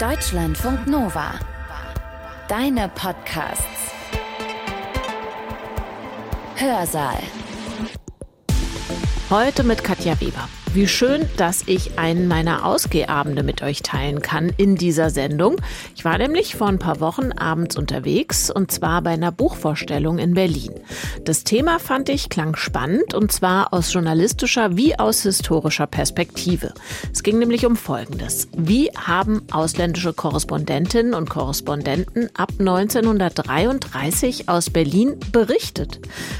Deutschlandfunk Nova. Deine Podcasts. Hörsaal. Heute mit Katja Weber. Wie schön, dass ich einen meiner Ausgehabende mit euch teilen kann in dieser Sendung. Ich war nämlich vor ein paar Wochen abends unterwegs und zwar bei einer Buchvorstellung in Berlin. Das Thema fand ich klang spannend und zwar aus journalistischer wie aus historischer Perspektive. Es ging nämlich um Folgendes. Wie haben ausländische Korrespondentinnen und Korrespondenten ab 1933 aus Berlin berichtet?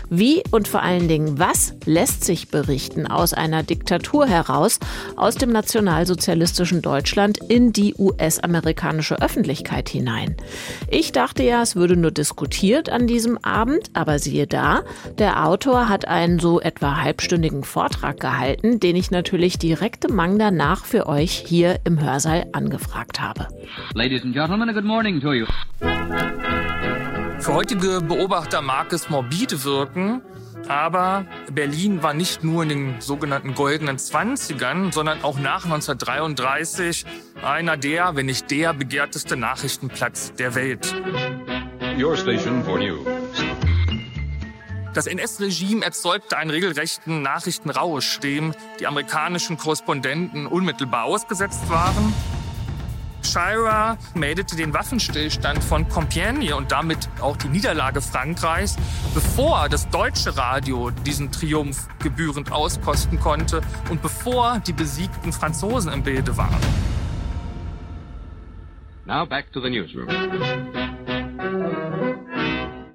Wie und vor allen Dingen was lässt sich berichten aus einer Diktatur Kultur heraus aus dem nationalsozialistischen Deutschland in die US-amerikanische Öffentlichkeit hinein. Ich dachte ja, es würde nur diskutiert an diesem Abend, aber siehe da, der Autor hat einen so etwa halbstündigen Vortrag gehalten, den ich natürlich direkt im Mang danach für euch hier im Hörsaal angefragt habe. Ladies and Gentlemen, good morning to you. Für heutige Beobachter mag es morbide wirken, aber Berlin war nicht nur in den sogenannten goldenen Zwanzigern, sondern auch nach 1933 einer der, wenn nicht der begehrteste Nachrichtenplatz der Welt. Your station for news. Das NS-Regime erzeugte einen regelrechten Nachrichtenrausch, dem die amerikanischen Korrespondenten unmittelbar ausgesetzt waren. Shira meldete den Waffenstillstand von Compiègne und damit auch die Niederlage Frankreichs, bevor das deutsche Radio diesen Triumph gebührend auskosten konnte und bevor die besiegten Franzosen im Bilde waren. Now back to the newsroom.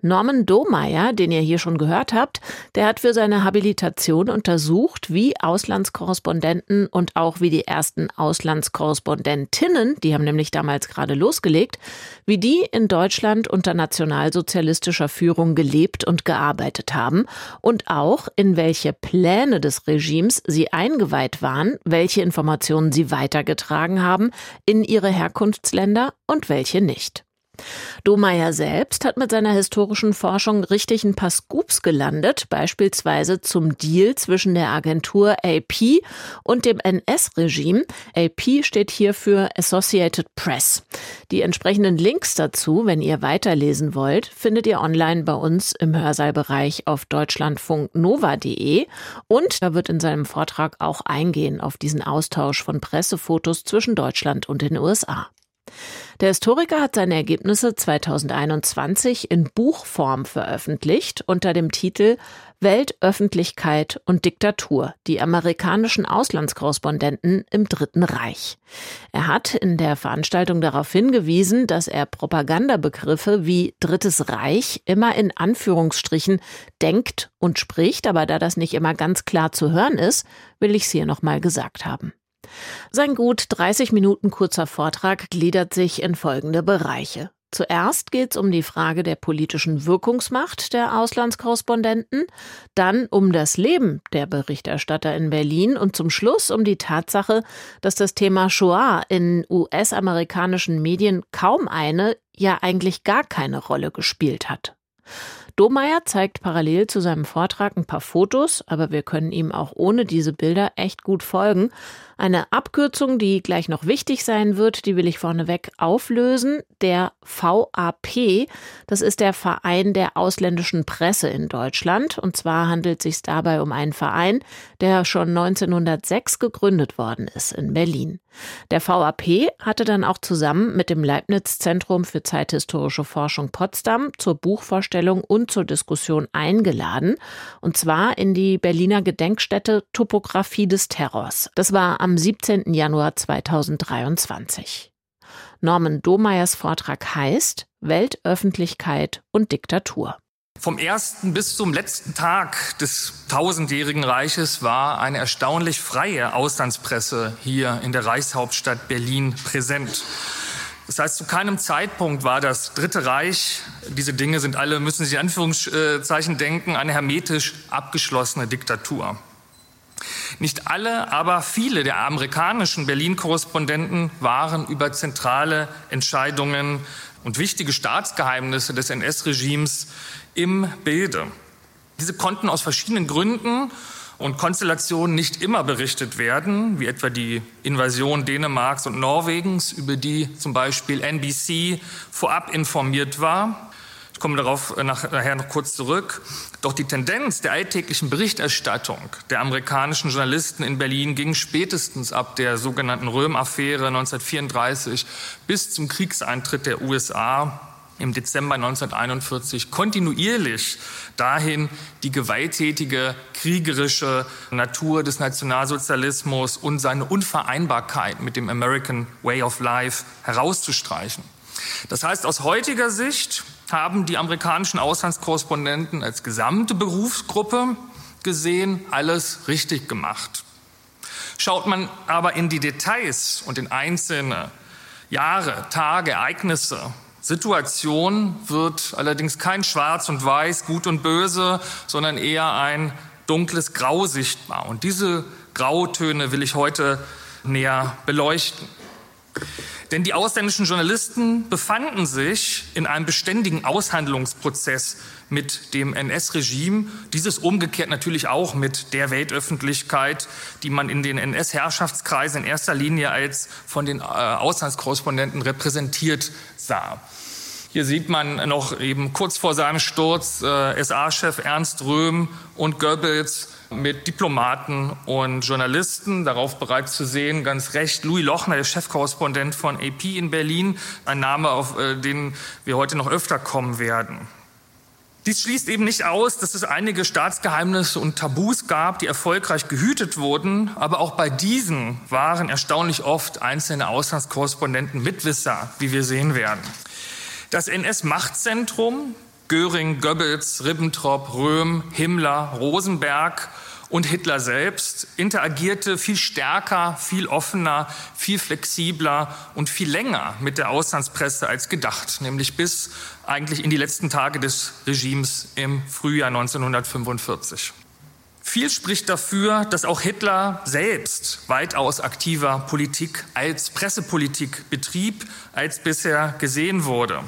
Norman Domeyer, den ihr hier schon gehört habt, der hat für seine Habilitation untersucht, wie Auslandskorrespondenten und auch wie die ersten Auslandskorrespondentinnen, die haben nämlich damals gerade losgelegt, wie die in Deutschland unter nationalsozialistischer Führung gelebt und gearbeitet haben und auch in welche Pläne des Regimes sie eingeweiht waren, welche Informationen sie weitergetragen haben in ihre Herkunftsländer und welche nicht. Domeyer selbst hat mit seiner historischen Forschung richtig ein paar Scoops gelandet, beispielsweise zum Deal zwischen der Agentur AP und dem NS-Regime. AP steht hier für Associated Press. Die entsprechenden Links dazu, wenn ihr weiterlesen wollt, findet ihr online bei uns im Hörsaalbereich auf deutschlandfunknova.de und da wird in seinem Vortrag auch eingehen auf diesen Austausch von Pressefotos zwischen Deutschland und den USA. Der Historiker hat seine Ergebnisse 2021 in Buchform veröffentlicht unter dem Titel Weltöffentlichkeit und Diktatur, die amerikanischen Auslandskorrespondenten im Dritten Reich. Er hat in der Veranstaltung darauf hingewiesen, dass er Propagandabegriffe wie Drittes Reich immer in Anführungsstrichen denkt und spricht, aber da das nicht immer ganz klar zu hören ist, will ich es hier nochmal gesagt haben. Sein gut 30 Minuten kurzer Vortrag gliedert sich in folgende Bereiche. Zuerst geht es um die Frage der politischen Wirkungsmacht der Auslandskorrespondenten, dann um das Leben der Berichterstatter in Berlin und zum Schluss um die Tatsache, dass das Thema Shoah in US-amerikanischen Medien kaum eine, ja eigentlich gar keine Rolle gespielt hat. Domeyer zeigt parallel zu seinem Vortrag ein paar Fotos, aber wir können ihm auch ohne diese Bilder echt gut folgen. Eine Abkürzung, die gleich noch wichtig sein wird, die will ich vorneweg auflösen. Der VAP, das ist der Verein der ausländischen Presse in Deutschland. Und zwar handelt es sich dabei um einen Verein, der schon 1906 gegründet worden ist in Berlin. Der VAP hatte dann auch zusammen mit dem Leibniz Zentrum für zeithistorische Forschung Potsdam zur Buchvorstellung und zur Diskussion eingeladen. Und zwar in die Berliner Gedenkstätte Topographie des Terrors. Das war am 17. Januar 2023. Norman Domeyers Vortrag heißt Weltöffentlichkeit und Diktatur. Vom ersten bis zum letzten Tag des tausendjährigen Reiches war eine erstaunlich freie Auslandspresse hier in der Reichshauptstadt Berlin präsent. Das heißt, zu keinem Zeitpunkt war das Dritte Reich, diese Dinge sind alle, müssen Sie in Anführungszeichen denken, eine hermetisch abgeschlossene Diktatur. Nicht alle, aber viele der amerikanischen Berlin-Korrespondenten waren über zentrale Entscheidungen und wichtige Staatsgeheimnisse des NS-Regimes im Bilde. Diese konnten aus verschiedenen Gründen und Konstellationen nicht immer berichtet werden, wie etwa die Invasion Dänemarks und Norwegens, über die zum Beispiel NBC vorab informiert war. Ich komme darauf nachher noch kurz zurück. Doch die Tendenz der alltäglichen Berichterstattung der amerikanischen Journalisten in Berlin ging spätestens ab der sogenannten Röhm-Affäre 1934 bis zum Kriegseintritt der USA im Dezember 1941 kontinuierlich dahin, die gewalttätige, kriegerische Natur des Nationalsozialismus und seine Unvereinbarkeit mit dem American Way of Life herauszustreichen. Das heißt, aus heutiger Sicht haben die amerikanischen Auslandskorrespondenten als gesamte Berufsgruppe gesehen alles richtig gemacht. Schaut man aber in die Details und in einzelne Jahre, Tage, Ereignisse Situation wird allerdings kein Schwarz und Weiß, Gut und Böse, sondern eher ein dunkles Grau sichtbar. Und diese Grautöne will ich heute näher beleuchten. Denn die ausländischen Journalisten befanden sich in einem beständigen Aushandlungsprozess mit dem NS-Regime, dieses umgekehrt natürlich auch mit der Weltöffentlichkeit, die man in den NS-Herrschaftskreisen in erster Linie als von den äh, Auslandskorrespondenten repräsentiert sah. Hier sieht man noch eben kurz vor seinem Sturz äh, SA-Chef Ernst Röhm und Goebbels mit Diplomaten und Journalisten. Darauf bereits zu sehen, ganz recht, Louis Lochner, der Chefkorrespondent von AP in Berlin, ein Name, auf äh, den wir heute noch öfter kommen werden. Dies schließt eben nicht aus, dass es einige Staatsgeheimnisse und Tabus gab, die erfolgreich gehütet wurden, aber auch bei diesen waren erstaunlich oft einzelne Auslandskorrespondenten Mitwisser, wie wir sehen werden. Das NS-Machtzentrum, Göring, Goebbels, Ribbentrop, Röhm, Himmler, Rosenberg und Hitler selbst interagierte viel stärker, viel offener, viel flexibler und viel länger mit der Auslandspresse als gedacht, nämlich bis eigentlich in die letzten Tage des Regimes im Frühjahr 1945. Viel spricht dafür, dass auch Hitler selbst weitaus aktiver Politik als Pressepolitik betrieb, als bisher gesehen wurde.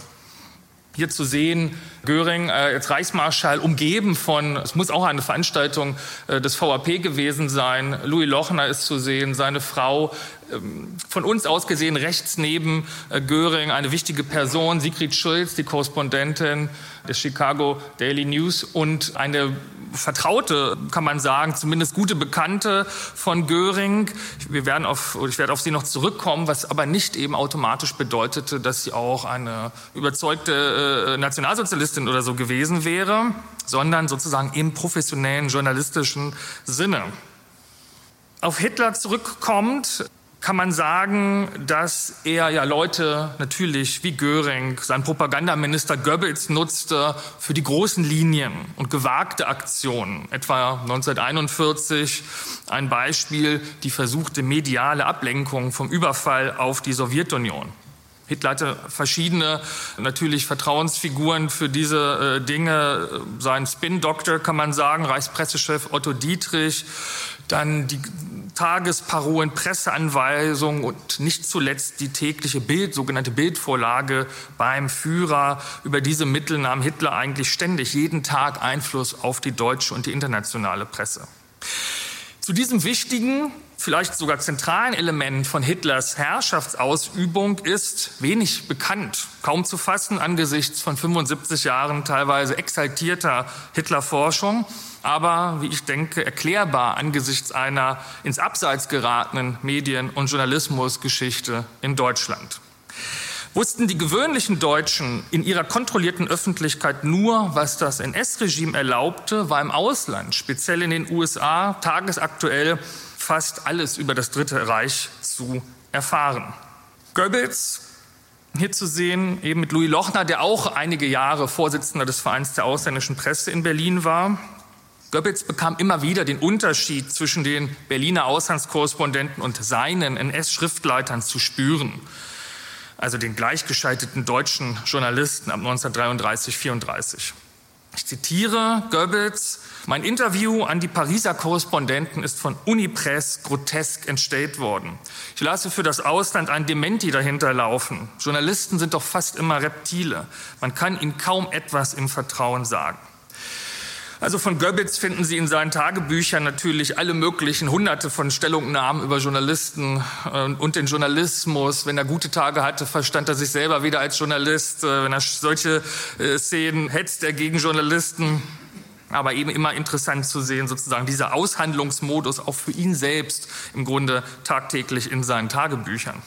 Hier zu sehen, Göring äh, als Reichsmarschall umgeben von, es muss auch eine Veranstaltung äh, des VAP gewesen sein, Louis Lochner ist zu sehen, seine Frau, ähm, von uns aus gesehen rechts neben äh, Göring eine wichtige Person, Sigrid Schulz, die Korrespondentin des Chicago Daily News und eine Vertraute, kann man sagen, zumindest gute Bekannte von Göring. Wir werden auf, ich werde auf sie noch zurückkommen, was aber nicht eben automatisch bedeutete, dass sie auch eine überzeugte äh, Nationalsozialistin oder so gewesen wäre, sondern sozusagen im professionellen journalistischen Sinne. Auf Hitler zurückkommt, kann man sagen, dass er ja Leute natürlich wie Göring, sein Propagandaminister Goebbels nutzte für die großen Linien und gewagte Aktionen. Etwa 1941 ein Beispiel, die versuchte mediale Ablenkung vom Überfall auf die Sowjetunion. Hitler hatte verschiedene natürlich Vertrauensfiguren für diese äh, Dinge. Sein Spin-Doktor kann man sagen, Reichspressechef Otto Dietrich, dann die Tagesparolen, Presseanweisungen und nicht zuletzt die tägliche Bild, sogenannte Bildvorlage beim Führer. Über diese Mittel nahm Hitler eigentlich ständig jeden Tag Einfluss auf die deutsche und die internationale Presse. Zu diesem wichtigen, vielleicht sogar zentralen Element von Hitlers Herrschaftsausübung ist wenig bekannt, kaum zu fassen angesichts von 75 Jahren teilweise exaltierter Hitlerforschung aber, wie ich denke, erklärbar angesichts einer ins Abseits geratenen Medien- und Journalismusgeschichte in Deutschland. Wussten die gewöhnlichen Deutschen in ihrer kontrollierten Öffentlichkeit nur, was das NS-Regime erlaubte, war im Ausland, speziell in den USA, tagesaktuell fast alles über das Dritte Reich zu erfahren. Goebbels, hier zu sehen, eben mit Louis Lochner, der auch einige Jahre Vorsitzender des Vereins der ausländischen Presse in Berlin war, Goebbels bekam immer wieder den Unterschied zwischen den Berliner Auslandskorrespondenten und seinen NS-Schriftleitern zu spüren, also den gleichgeschalteten deutschen Journalisten ab 1933, 34. Ich zitiere Goebbels, mein Interview an die Pariser Korrespondenten ist von Unipress grotesk entstellt worden. Ich lasse für das Ausland ein Dementi dahinter laufen. Journalisten sind doch fast immer Reptile. Man kann ihnen kaum etwas im Vertrauen sagen. Also von Goebbels finden Sie in seinen Tagebüchern natürlich alle möglichen hunderte von Stellungnahmen über Journalisten äh, und den Journalismus. Wenn er gute Tage hatte, verstand er sich selber wieder als Journalist. Äh, wenn er solche äh, Szenen hetzt er gegen Journalisten. Aber eben immer interessant zu sehen, sozusagen dieser Aushandlungsmodus auch für ihn selbst im Grunde tagtäglich in seinen Tagebüchern.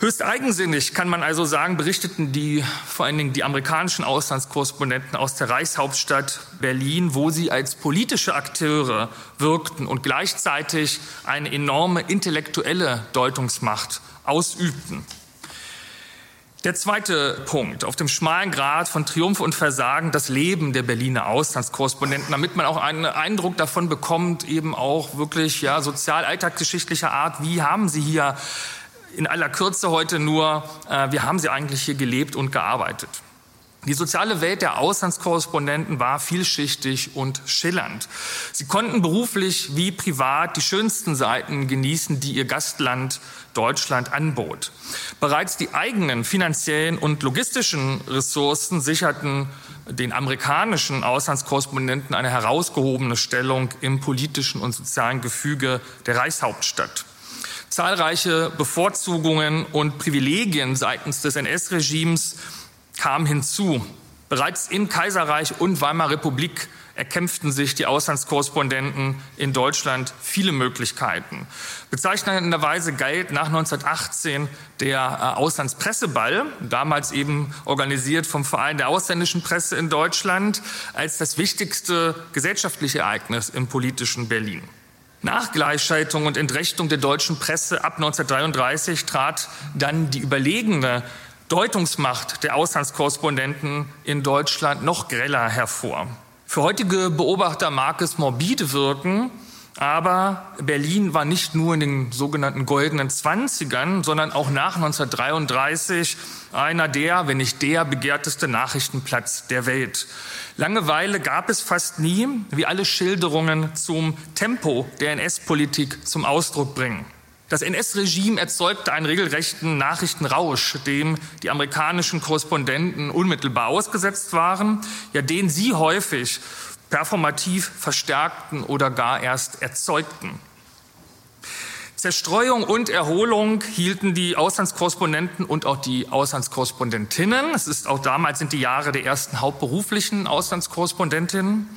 Höchst eigensinnig kann man also sagen, berichteten die, vor allen Dingen die amerikanischen Auslandskorrespondenten aus der Reichshauptstadt Berlin, wo sie als politische Akteure wirkten und gleichzeitig eine enorme intellektuelle Deutungsmacht ausübten. Der zweite Punkt, auf dem schmalen Grad von Triumph und Versagen, das Leben der Berliner Auslandskorrespondenten, damit man auch einen Eindruck davon bekommt, eben auch wirklich ja, sozial-alltagsgeschichtlicher Art, wie haben sie hier in aller Kürze heute nur, äh, wie haben sie eigentlich hier gelebt und gearbeitet. Die soziale Welt der Auslandskorrespondenten war vielschichtig und schillernd. Sie konnten beruflich wie privat die schönsten Seiten genießen, die ihr Gastland Deutschland anbot. Bereits die eigenen finanziellen und logistischen Ressourcen sicherten den amerikanischen Auslandskorrespondenten eine herausgehobene Stellung im politischen und sozialen Gefüge der Reichshauptstadt. Zahlreiche Bevorzugungen und Privilegien seitens des NS-Regimes kamen hinzu. Bereits im Kaiserreich und Weimarer Republik erkämpften sich die Auslandskorrespondenten in Deutschland viele Möglichkeiten. Bezeichnenderweise galt nach 1918 der äh, Auslandspresseball, damals eben organisiert vom Verein der ausländischen Presse in Deutschland, als das wichtigste gesellschaftliche Ereignis im politischen Berlin. Nach Gleichschaltung und Entrechtung der deutschen Presse ab 1933 trat dann die überlegene Deutungsmacht der Auslandskorrespondenten in Deutschland noch greller hervor. Für heutige Beobachter mag es morbide wirken, aber Berlin war nicht nur in den sogenannten goldenen Zwanzigern, sondern auch nach 1933 einer der, wenn nicht der begehrteste Nachrichtenplatz der Welt. Langeweile gab es fast nie, wie alle Schilderungen zum Tempo der NS-Politik zum Ausdruck bringen. Das NS-Regime erzeugte einen regelrechten Nachrichtenrausch, dem die amerikanischen Korrespondenten unmittelbar ausgesetzt waren, ja den sie häufig performativ verstärkten oder gar erst erzeugten. Zerstreuung und Erholung hielten die Auslandskorrespondenten und auch die Auslandskorrespondentinnen. Es ist auch damals sind die Jahre der ersten hauptberuflichen Auslandskorrespondentinnen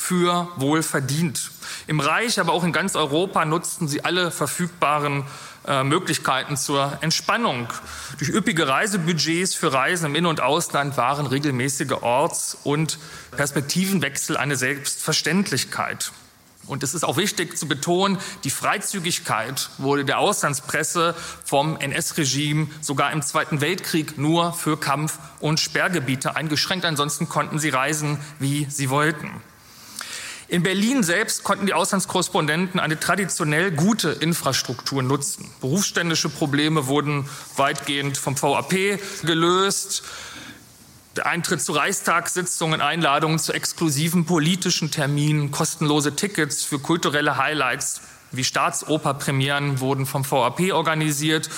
für wohl verdient. Im Reich, aber auch in ganz Europa nutzten sie alle verfügbaren äh, Möglichkeiten zur Entspannung. Durch üppige Reisebudgets für Reisen im In- und Ausland waren regelmäßige Orts- und Perspektivenwechsel eine Selbstverständlichkeit. Und es ist auch wichtig zu betonen, die Freizügigkeit wurde der Auslandspresse vom NS-Regime sogar im Zweiten Weltkrieg nur für Kampf- und Sperrgebiete eingeschränkt. Ansonsten konnten sie reisen, wie sie wollten. In Berlin selbst konnten die Auslandskorrespondenten eine traditionell gute Infrastruktur nutzen. Berufsständische Probleme wurden weitgehend vom VAP gelöst. Der Eintritt zu Reichstagssitzungen, Einladungen zu exklusiven politischen Terminen, kostenlose Tickets für kulturelle Highlights wie Staatsoperpremieren wurden vom VAP organisiert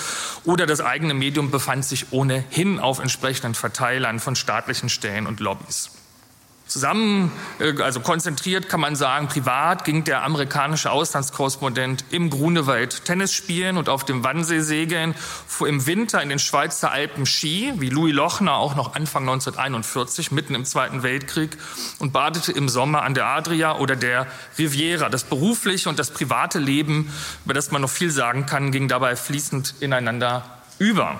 oder das eigene Medium befand sich ohnehin auf entsprechenden Verteilern von staatlichen Stellen und Lobbys. Zusammen, äh, also konzentriert kann man sagen, privat ging der amerikanische Auslandskorrespondent im Grunewald Tennis spielen und auf dem Wannsee segeln, fuhr im Winter in den Schweizer Alpen Ski, wie Louis Lochner auch noch Anfang 1941, mitten im Zweiten Weltkrieg, und badete im Sommer an der Adria oder der Riviera. Das berufliche und das private Leben, über das man noch viel sagen kann, ging dabei fließend ineinander über.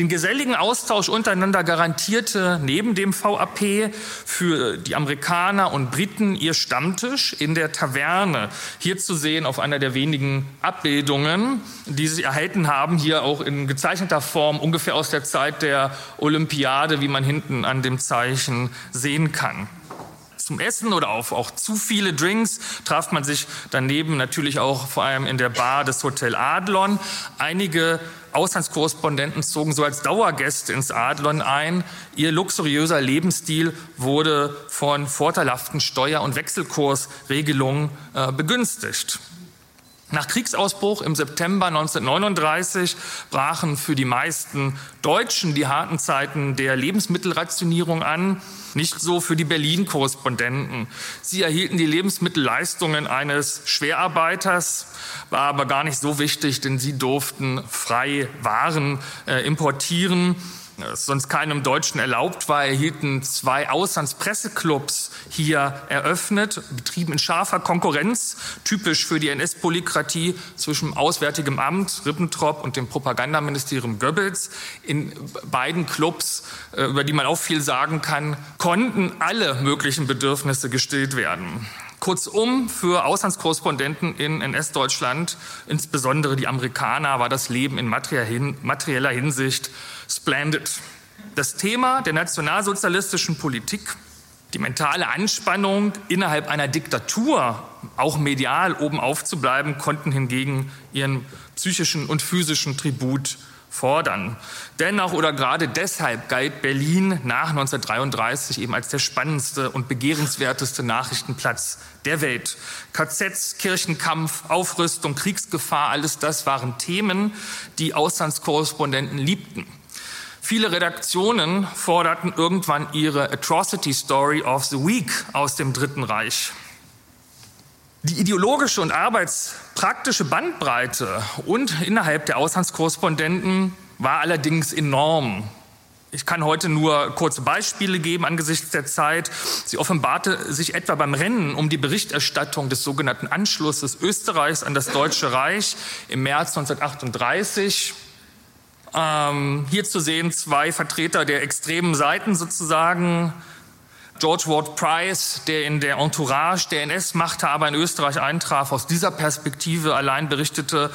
Den geselligen Austausch untereinander garantierte neben dem VAP für die Amerikaner und Briten ihr Stammtisch in der Taverne. Hier zu sehen auf einer der wenigen Abbildungen, die sie erhalten haben, hier auch in gezeichneter Form, ungefähr aus der Zeit der Olympiade, wie man hinten an dem Zeichen sehen kann zum Essen oder auf auch zu viele Drinks traf man sich daneben natürlich auch vor allem in der Bar des Hotel Adlon. Einige Auslandskorrespondenten zogen so als Dauergäste ins Adlon ein. Ihr luxuriöser Lebensstil wurde von vorteilhaften Steuer- und Wechselkursregelungen äh, begünstigt. Nach Kriegsausbruch im September 1939 brachen für die meisten Deutschen die harten Zeiten der Lebensmittelrationierung an, nicht so für die Berlin-Korrespondenten. Sie erhielten die Lebensmittelleistungen eines Schwerarbeiters, war aber gar nicht so wichtig, denn sie durften frei Waren äh, importieren sonst keinem Deutschen erlaubt war, erhielten zwei Auslandspresseclubs hier eröffnet, betrieben in scharfer Konkurrenz, typisch für die NS-Polykratie zwischen Auswärtigem Amt Ribbentrop und dem Propagandaministerium Goebbels. In beiden Clubs, äh, über die man auch viel sagen kann, konnten alle möglichen Bedürfnisse gestillt werden. Kurzum, für Auslandskorrespondenten in NS-Deutschland, insbesondere die Amerikaner, war das Leben in materieller Hinsicht splendid. Das Thema der nationalsozialistischen Politik, die mentale Anspannung innerhalb einer Diktatur, auch medial oben aufzubleiben, konnten hingegen ihren psychischen und physischen Tribut fordern. Dennoch oder gerade deshalb galt Berlin nach 1933 eben als der spannendste und begehrenswerteste Nachrichtenplatz der Welt. KZs, Kirchenkampf, Aufrüstung, Kriegsgefahr, alles das waren Themen, die Auslandskorrespondenten liebten. Viele Redaktionen forderten irgendwann ihre Atrocity Story of the Week aus dem Dritten Reich. Die ideologische und arbeitspraktische Bandbreite und innerhalb der Auslandskorrespondenten war allerdings enorm. Ich kann heute nur kurze Beispiele geben angesichts der Zeit. Sie offenbarte sich etwa beim Rennen um die Berichterstattung des sogenannten Anschlusses Österreichs an das Deutsche Reich im März 1938. Ähm, hier zu sehen zwei Vertreter der extremen Seiten sozusagen, George Ward Price, der in der Entourage der NS-Machthaber in Österreich eintraf, aus dieser Perspektive allein berichtete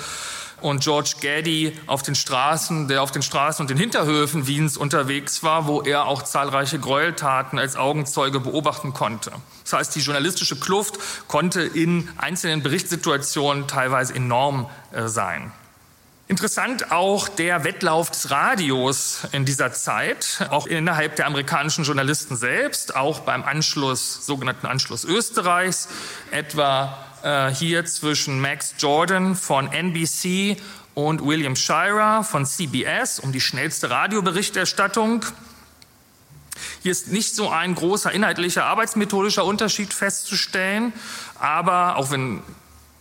und George Gaddy auf den Straßen, der auf den Straßen und den Hinterhöfen Wiens unterwegs war, wo er auch zahlreiche Gräueltaten als Augenzeuge beobachten konnte. Das heißt, die journalistische Kluft konnte in einzelnen Berichtssituationen teilweise enorm äh, sein. Interessant auch der Wettlauf des Radios in dieser Zeit, auch innerhalb der amerikanischen Journalisten selbst, auch beim Anschluss, sogenannten Anschluss Österreichs, etwa äh, hier zwischen Max Jordan von NBC und William Shirer von CBS um die schnellste Radioberichterstattung. Hier ist nicht so ein großer inhaltlicher, arbeitsmethodischer Unterschied festzustellen, aber auch wenn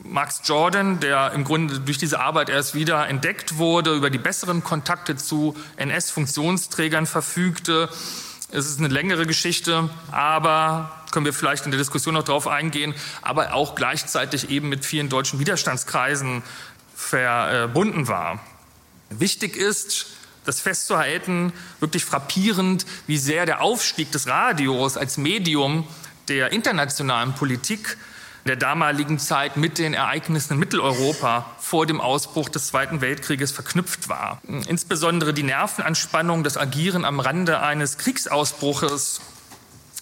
Max Jordan, der im Grunde durch diese Arbeit erst wieder entdeckt wurde, über die besseren Kontakte zu NS-Funktionsträgern verfügte. Es ist eine längere Geschichte, aber können wir vielleicht in der Diskussion noch darauf eingehen, aber auch gleichzeitig eben mit vielen deutschen Widerstandskreisen verbunden war. Wichtig ist, das festzuhalten, wirklich frappierend, wie sehr der Aufstieg des Radios als Medium der internationalen Politik der damaligen Zeit mit den Ereignissen in Mitteleuropa vor dem Ausbruch des Zweiten Weltkrieges verknüpft war. Insbesondere die Nervenanspannung, das Agieren am Rande eines Kriegsausbruches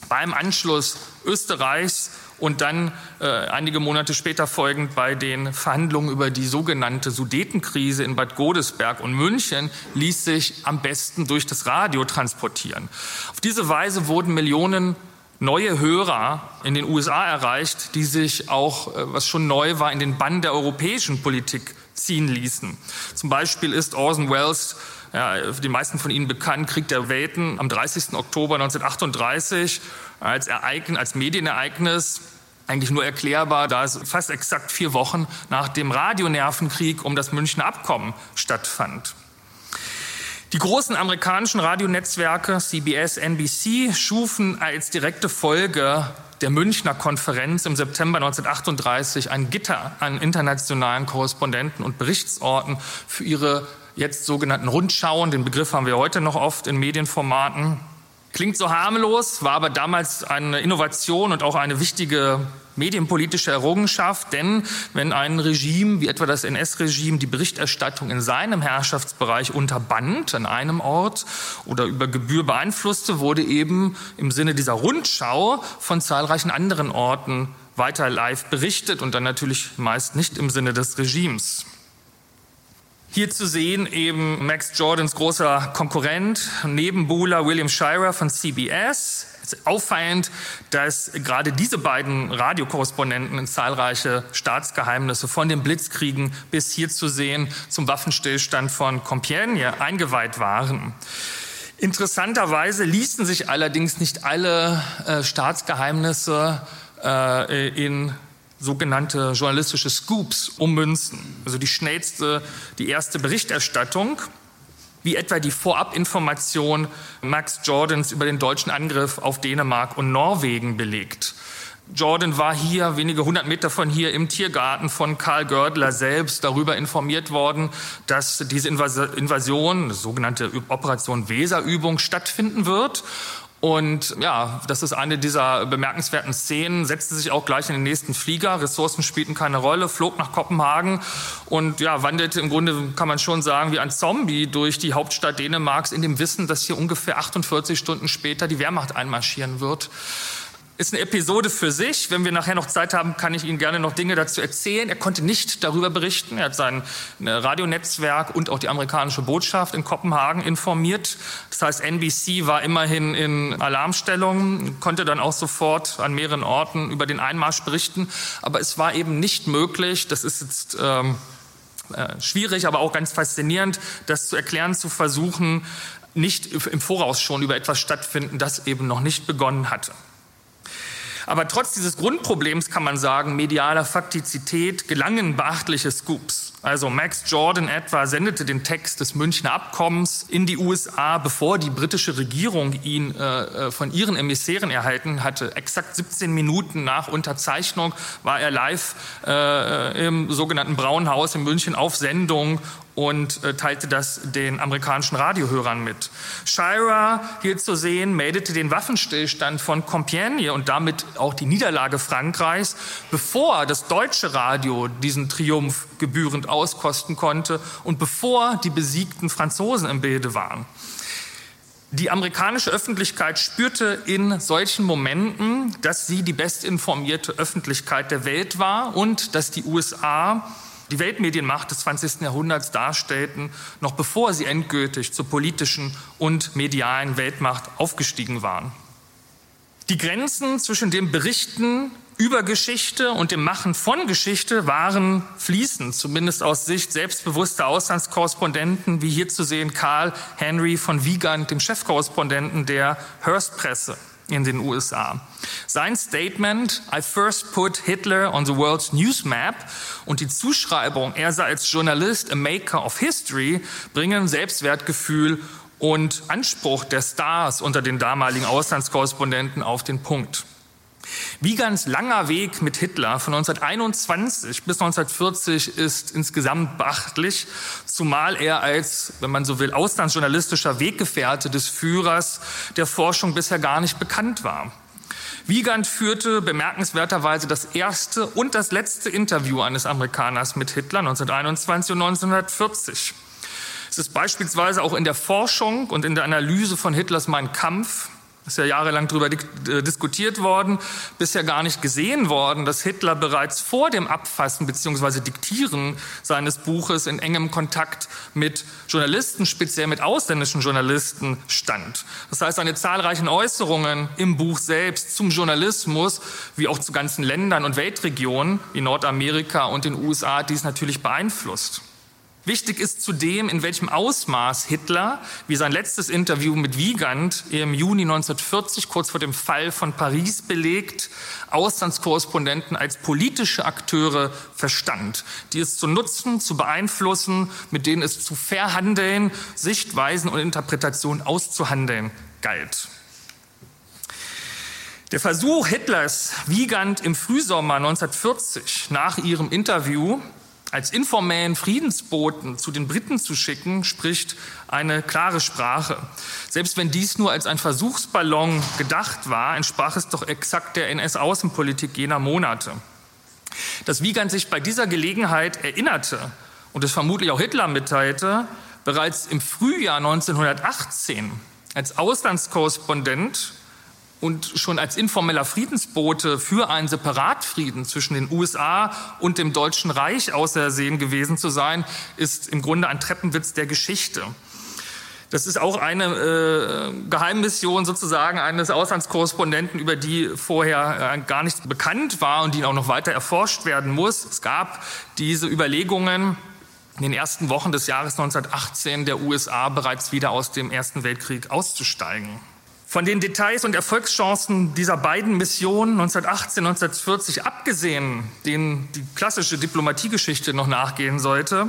beim Anschluss Österreichs und dann äh, einige Monate später folgend bei den Verhandlungen über die sogenannte Sudetenkrise in Bad Godesberg und München ließ sich am besten durch das Radio transportieren. Auf diese Weise wurden Millionen neue Hörer in den USA erreicht, die sich auch, äh, was schon neu war, in den Bann der europäischen Politik ziehen ließen. Zum Beispiel ist Orson Welles ja, für die meisten von Ihnen bekannt, Krieg der Welten am 30. Oktober 1938 als Ereignis, als Medienereignis eigentlich nur erklärbar, da es fast exakt vier Wochen nach dem Radionervenkrieg um das Münchner Abkommen stattfand. Die großen amerikanischen Radionetzwerke CBS, NBC schufen als direkte Folge der Münchner Konferenz im September 1938 ein Gitter an internationalen Korrespondenten und Berichtsorten für ihre jetzt sogenannten Rundschauen. Den Begriff haben wir heute noch oft in Medienformaten. Klingt so harmlos, war aber damals eine Innovation und auch eine wichtige medienpolitische Errungenschaft, denn wenn ein Regime wie etwa das NS-Regime die Berichterstattung in seinem Herrschaftsbereich unterband, an einem Ort oder über Gebühr beeinflusste, wurde eben im Sinne dieser Rundschau von zahlreichen anderen Orten weiter live berichtet und dann natürlich meist nicht im Sinne des Regimes. Hier zu sehen eben Max Jordans großer Konkurrent, Nebenbuhler William Shirer von CBS, Es ist auffallend, dass gerade diese beiden Radiokorrespondenten in zahlreiche Staatsgeheimnisse von den Blitzkriegen bis hier zu sehen zum Waffenstillstand von Compiègne eingeweiht waren. Interessanterweise ließen sich allerdings nicht alle äh, Staatsgeheimnisse äh, in sogenannte journalistische Scoops ummünzen. Also die schnellste, die erste Berichterstattung wie etwa die Vorabinformation Max Jordans über den deutschen Angriff auf Dänemark und Norwegen belegt. Jordan war hier, wenige hundert Meter von hier, im Tiergarten von Karl Gördler selbst darüber informiert worden, dass diese Invasion, sogenannte Operation Weserübung, stattfinden wird. Und ja, das ist eine dieser bemerkenswerten Szenen, setzte sich auch gleich in den nächsten Flieger, Ressourcen spielten keine Rolle, flog nach Kopenhagen und ja, wandelte im Grunde, kann man schon sagen, wie ein Zombie durch die Hauptstadt Dänemarks in dem Wissen, dass hier ungefähr 48 Stunden später die Wehrmacht einmarschieren wird ist eine Episode für sich. Wenn wir nachher noch Zeit haben, kann ich Ihnen gerne noch Dinge dazu erzählen. Er konnte nicht darüber berichten. Er hat sein äh, Radionetzwerk und auch die amerikanische Botschaft in Kopenhagen informiert. Das heißt, NBC war immerhin in Alarmstellung, konnte dann auch sofort an mehreren Orten über den Einmarsch berichten. Aber es war eben nicht möglich, das ist jetzt ähm, äh, schwierig, aber auch ganz faszinierend, das zu erklären, zu versuchen, nicht im Voraus schon über etwas stattfinden, das eben noch nicht begonnen hatte. Aber trotz dieses Grundproblems kann man sagen, medialer Faktizität gelangen beachtliche Scoops. Also Max Jordan etwa sendete den Text des Münchner Abkommens in die USA, bevor die britische Regierung ihn äh, äh, von ihren Emissären erhalten hatte. Exakt 17 Minuten nach Unterzeichnung war er live äh, im sogenannten Braunhaus in München auf Sendung und äh, teilte das den amerikanischen Radiohörern mit. Shira, hier zu sehen, meldete den Waffenstillstand von Compiègne und damit auch die Niederlage Frankreichs, bevor das deutsche Radio diesen Triumph gebührend auskosten konnte und bevor die besiegten Franzosen im Bilde waren. Die amerikanische Öffentlichkeit spürte in solchen Momenten, dass sie die bestinformierte Öffentlichkeit der Welt war und dass die USA die Weltmedienmacht des 20. Jahrhunderts darstellten, noch bevor sie endgültig zur politischen und medialen Weltmacht aufgestiegen waren. Die Grenzen zwischen dem Berichten über Geschichte und dem Machen von Geschichte waren fließend, zumindest aus Sicht selbstbewusster Auslandskorrespondenten, wie hier zu sehen Karl Henry von Wiegand, dem Chefkorrespondenten der Hearst Presse in den USA. Sein Statement, I first put Hitler on the world's news map und die Zuschreibung, er sei als Journalist a maker of history, bringen Selbstwertgefühl und Anspruch der Stars unter den damaligen Auslandskorrespondenten auf den Punkt. Wiegans langer Weg mit Hitler von 1921 bis 1940 ist insgesamt beachtlich, zumal er als, wenn man so will, auslandsjournalistischer Weggefährte des Führers der Forschung bisher gar nicht bekannt war. Wiegand führte bemerkenswerterweise das erste und das letzte Interview eines Amerikaners mit Hitler 1921 und 1940. Es ist beispielsweise auch in der Forschung und in der Analyse von Hitlers Mein Kampf ist ja jahrelang darüber äh, diskutiert worden, bisher gar nicht gesehen worden, dass Hitler bereits vor dem Abfassen bzw. Diktieren seines Buches in engem Kontakt mit Journalisten, speziell mit ausländischen Journalisten stand. Das heißt, seine zahlreichen Äußerungen im Buch selbst zum Journalismus, wie auch zu ganzen Ländern und Weltregionen wie Nordamerika und den USA, dies natürlich beeinflusst. Wichtig ist zudem, in welchem Ausmaß Hitler, wie sein letztes Interview mit Wiegand im Juni 1940, kurz vor dem Fall von Paris belegt, Auslandskorrespondenten als politische Akteure verstand, die es zu nutzen, zu beeinflussen, mit denen es zu verhandeln, Sichtweisen und Interpretationen auszuhandeln galt. Der Versuch Hitlers, Wiegand im Frühsommer 1940 nach ihrem Interview als informellen Friedensboten zu den Briten zu schicken, spricht eine klare Sprache. Selbst wenn dies nur als ein Versuchsballon gedacht war, entsprach es doch exakt der NS-Außenpolitik jener Monate. Dass Wiegand sich bei dieser Gelegenheit erinnerte und es vermutlich auch Hitler mitteilte, bereits im Frühjahr 1918 als Auslandskorrespondent und schon als informeller Friedensbote für einen Separatfrieden zwischen den USA und dem Deutschen Reich ausersehen gewesen zu sein, ist im Grunde ein Treppenwitz der Geschichte. Das ist auch eine äh, Geheimmission sozusagen eines Auslandskorrespondenten, über die vorher äh, gar nichts bekannt war und die auch noch weiter erforscht werden muss. Es gab diese Überlegungen in den ersten Wochen des Jahres 1918 der USA bereits wieder aus dem Ersten Weltkrieg auszusteigen. Von den Details und Erfolgschancen dieser beiden Missionen 1918, 1940 abgesehen, denen die klassische Diplomatiegeschichte noch nachgehen sollte,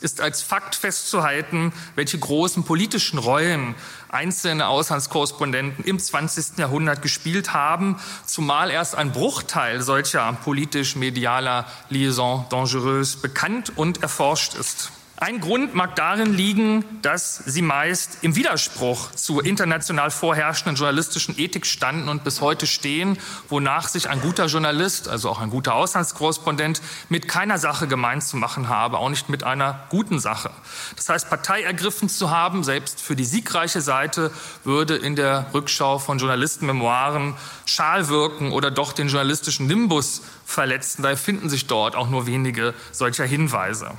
ist als Fakt festzuhalten, welche großen politischen Rollen einzelne Auslandskorrespondenten im 20. Jahrhundert gespielt haben, zumal erst ein Bruchteil solcher politisch-medialer Liaison dangereuse bekannt und erforscht ist. Ein Grund mag darin liegen, dass sie meist im Widerspruch zur international vorherrschenden journalistischen Ethik standen und bis heute stehen, wonach sich ein guter Journalist, also auch ein guter Auslandskorrespondent, mit keiner Sache gemein zu machen habe, auch nicht mit einer guten Sache. Das heißt, Partei ergriffen zu haben, selbst für die siegreiche Seite, würde in der Rückschau von Journalistenmemoiren schal wirken oder doch den journalistischen Nimbus verletzen. Daher finden sich dort auch nur wenige solcher Hinweise.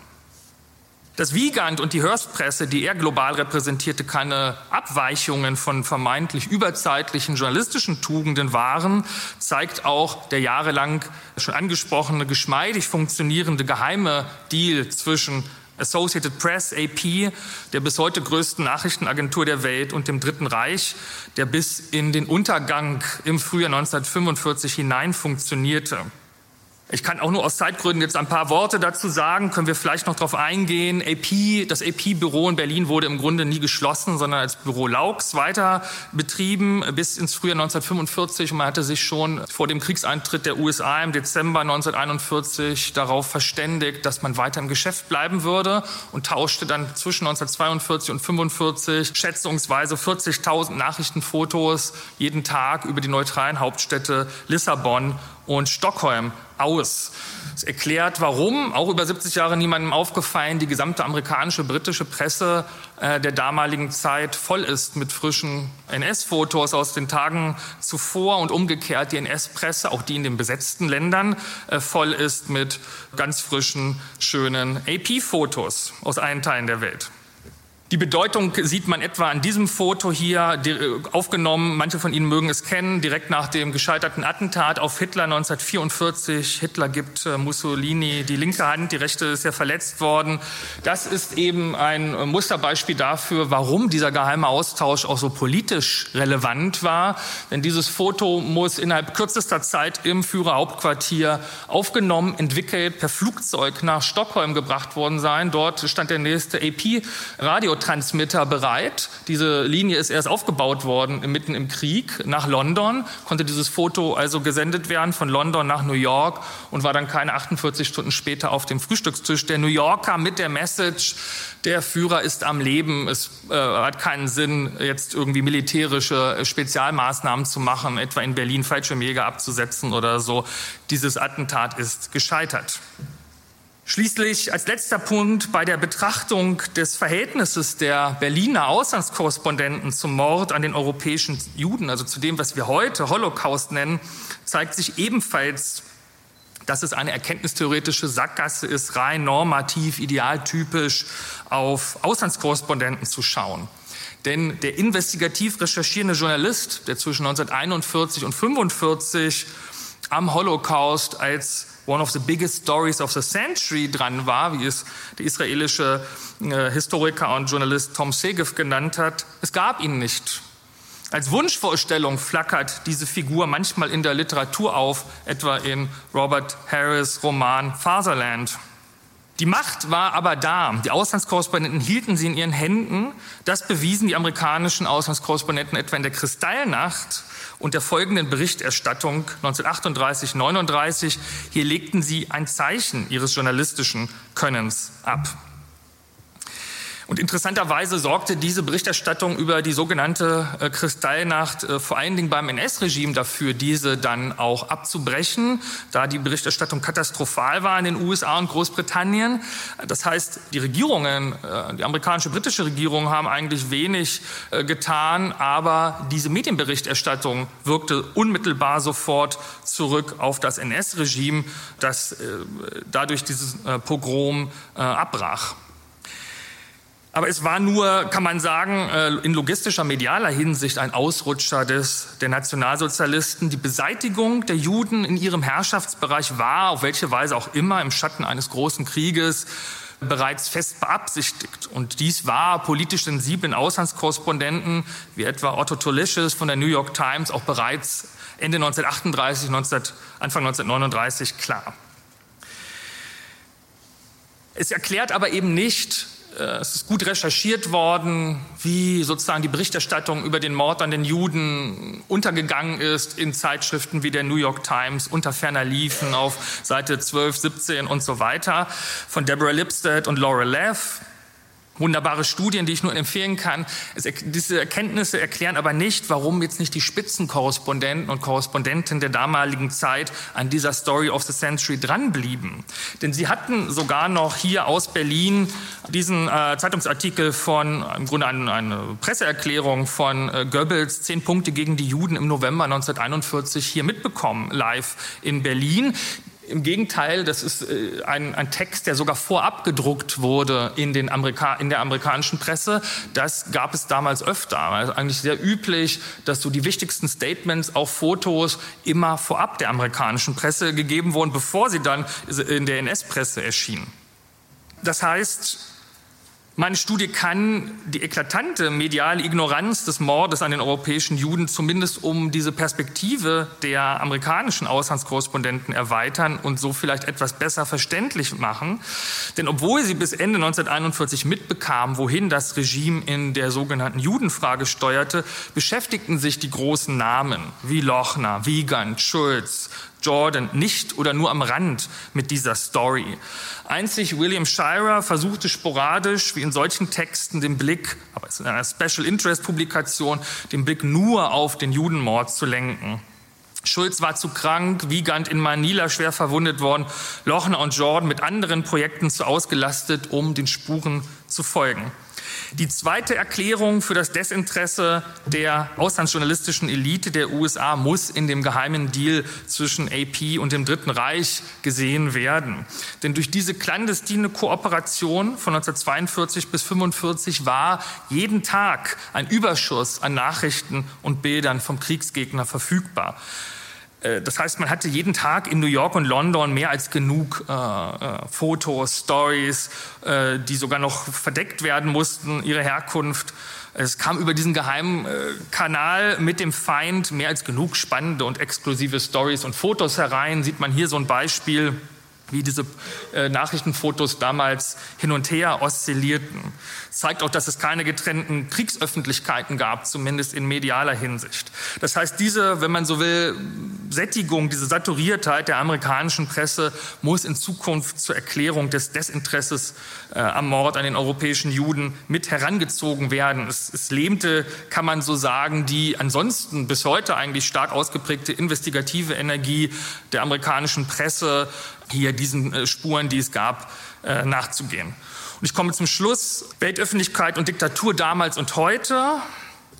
Dass Wiegand und die Hörstpresse, die er global repräsentierte, keine Abweichungen von vermeintlich überzeitlichen journalistischen Tugenden waren, zeigt auch der jahrelang schon angesprochene, geschmeidig funktionierende geheime Deal zwischen Associated Press, AP, der bis heute größten Nachrichtenagentur der Welt und dem Dritten Reich, der bis in den Untergang im Frühjahr 1945 hinein funktionierte. Ich kann auch nur aus Zeitgründen jetzt ein paar Worte dazu sagen, können wir vielleicht noch darauf eingehen. AP, das AP-Büro in Berlin wurde im Grunde nie geschlossen, sondern als Büro Laux weiter betrieben bis ins Frühjahr 1945. Und man hatte sich schon vor dem Kriegseintritt der USA im Dezember 1941 darauf verständigt, dass man weiter im Geschäft bleiben würde und tauschte dann zwischen 1942 und 1945 schätzungsweise 40.000 Nachrichtenfotos jeden Tag über die neutralen Hauptstädte Lissabon und Stockholm aus. Es erklärt, warum, auch über 70 Jahre niemandem aufgefallen, die gesamte amerikanische, britische Presse äh, der damaligen Zeit voll ist mit frischen NS-Fotos aus den Tagen zuvor und umgekehrt die NS-Presse, auch die in den besetzten Ländern, äh, voll ist mit ganz frischen, schönen AP-Fotos aus allen Teilen der Welt. Die Bedeutung sieht man etwa an diesem Foto hier äh, aufgenommen. Manche von Ihnen mögen es kennen, direkt nach dem gescheiterten Attentat auf Hitler 1944. Hitler gibt äh, Mussolini die linke Hand, die rechte ist ja verletzt worden. Das ist eben ein äh, Musterbeispiel dafür, warum dieser geheime Austausch auch so politisch relevant war. Denn dieses Foto muss innerhalb kürzester Zeit im Führerhauptquartier aufgenommen, entwickelt, per Flugzeug nach Stockholm gebracht worden sein. Dort stand der nächste AP-Radio Radiotransmitter bereit. Diese Linie ist erst aufgebaut worden mitten im Krieg nach London, konnte dieses Foto also gesendet werden von London nach New York und war dann keine 48 Stunden später auf dem Frühstückstisch der New Yorker mit der Message, der Führer ist am Leben. Es äh, hat keinen Sinn, jetzt irgendwie militärische Spezialmaßnahmen zu machen, etwa in Berlin Fallschirmjäger abzusetzen oder so. Dieses Attentat ist gescheitert. Schließlich als letzter Punkt bei der Betrachtung des Verhältnisses der Berliner Auslandskorrespondenten zum Mord an den europäischen Juden, also zu dem, was wir heute Holocaust nennen, zeigt sich ebenfalls, dass es eine erkenntnistheoretische Sackgasse ist, rein normativ, idealtypisch auf Auslandskorrespondenten zu schauen. Denn der investigativ recherchierende Journalist, der zwischen 1941 und 1945 am Holocaust als one of the biggest stories of the century dran war, wie es der israelische äh, Historiker und Journalist Tom Segev genannt hat. Es gab ihn nicht. Als Wunschvorstellung flackert diese Figur manchmal in der Literatur auf, etwa in Robert Harris Roman Fatherland. Die Macht war aber da. Die Auslandskorrespondenten hielten sie in ihren Händen. Das bewiesen die amerikanischen Auslandskorrespondenten etwa in der Kristallnacht und der folgenden Berichterstattung 1938, 39. Hier legten sie ein Zeichen ihres journalistischen Könnens ab. Und interessanterweise sorgte diese Berichterstattung über die sogenannte äh, Kristallnacht äh, vor allen Dingen beim NS-Regime dafür, diese dann auch abzubrechen, da die Berichterstattung katastrophal war in den USA und Großbritannien. Das heißt, die Regierungen, äh, die amerikanische, britische Regierung haben eigentlich wenig getan, aber diese Medienberichterstattung wirkte unmittelbar sofort zurück auf das NS-Regime, das dadurch dieses Pogrom abbrach. Aber es war nur, kann man sagen, äh, in logistischer, medialer Hinsicht ein Ausrutscher des, der Nationalsozialisten. Die Beseitigung der Juden in ihrem Herrschaftsbereich war, auf welche Weise auch immer, im Schatten eines großen Krieges bereits fest beabsichtigt. Und dies war politisch sensiblen Auslandskorrespondenten wie etwa Otto Tolicius von der New York Times auch bereits Ende 1938, 19, Anfang 1939 klar. Es erklärt aber eben nicht, es ist gut recherchiert worden, wie sozusagen die Berichterstattung über den Mord an den Juden untergegangen ist in Zeitschriften wie der New York Times, unter ferner Liefen auf Seite 12, 17 und so weiter von Deborah Lipstadt und Laura Leff wunderbare Studien, die ich nur empfehlen kann. Es, diese Erkenntnisse erklären aber nicht, warum jetzt nicht die Spitzenkorrespondenten und Korrespondenten der damaligen Zeit an dieser Story of the Century dranblieben. Denn sie hatten sogar noch hier aus Berlin diesen äh, Zeitungsartikel von, im Grunde eine, eine Presseerklärung von äh, Goebbels, zehn Punkte gegen die Juden im November 1941 hier mitbekommen, live in Berlin. Im Gegenteil, das ist äh, ein, ein, Text, der sogar vorab gedruckt wurde in, den Amerika in der amerikanischen Presse. Das gab es damals öfter. Also eigentlich sehr üblich, dass so die wichtigsten Statements, auch Fotos, immer vorab der amerikanischen Presse gegeben wurden, bevor sie dann in der NS-Presse erschienen. Das heißt, meine Studie kann die eklatante mediale Ignoranz des Mordes an den europäischen Juden zumindest um diese Perspektive der amerikanischen Auslandskorrespondenten erweitern und so vielleicht etwas besser verständlich machen. Denn obwohl sie bis Ende 1941 mitbekamen, wohin das Regime in der sogenannten Judenfrage steuerte, beschäftigten sich die großen Namen wie Lochner, Wiegand, Schulz, Jordan nicht oder nur am Rand mit dieser Story. Einzig William Shirer versuchte sporadisch, wie in solchen Texten, den Blick, aber es ist in einer Special Interest Publikation, den Blick nur auf den Judenmord zu lenken. Schulz war zu krank, Wiegand in Manila schwer verwundet worden, Lochner und Jordan mit anderen Projekten zu ausgelastet, um den Spuren zu folgen. Die zweite Erklärung für das Desinteresse der auslandsjournalistischen Elite der USA muss in dem geheimen Deal zwischen AP und dem Dritten Reich gesehen werden. Denn durch diese clandestine Kooperation von 1942 bis 1945 war jeden Tag ein Überschuss an Nachrichten und Bildern vom Kriegsgegner verfügbar. Äh, das heißt, man hatte jeden Tag in New York und London mehr als genug äh, äh, Fotos, Stories, äh, die sogar noch verdeckt werden mussten, ihre Herkunft. Es kam über diesen geheimen äh, Kanal mit dem Feind mehr als genug spannende und exklusive Stories und Fotos herein. Sieht man hier so ein Beispiel wie diese äh, Nachrichtenfotos damals hin und her oszillierten. Zeigt auch, dass es keine getrennten Kriegsöffentlichkeiten gab, zumindest in medialer Hinsicht. Das heißt, diese, wenn man so will, Sättigung, diese Saturiertheit der amerikanischen Presse muss in Zukunft zur Erklärung des Desinteresses äh, am Mord an den europäischen Juden mit herangezogen werden. Es, es lähmte, kann man so sagen, die ansonsten bis heute eigentlich stark ausgeprägte investigative Energie der amerikanischen Presse, hier diesen äh, Spuren, die es gab, äh, nachzugehen. Und ich komme zum Schluss. Weltöffentlichkeit und Diktatur damals und heute.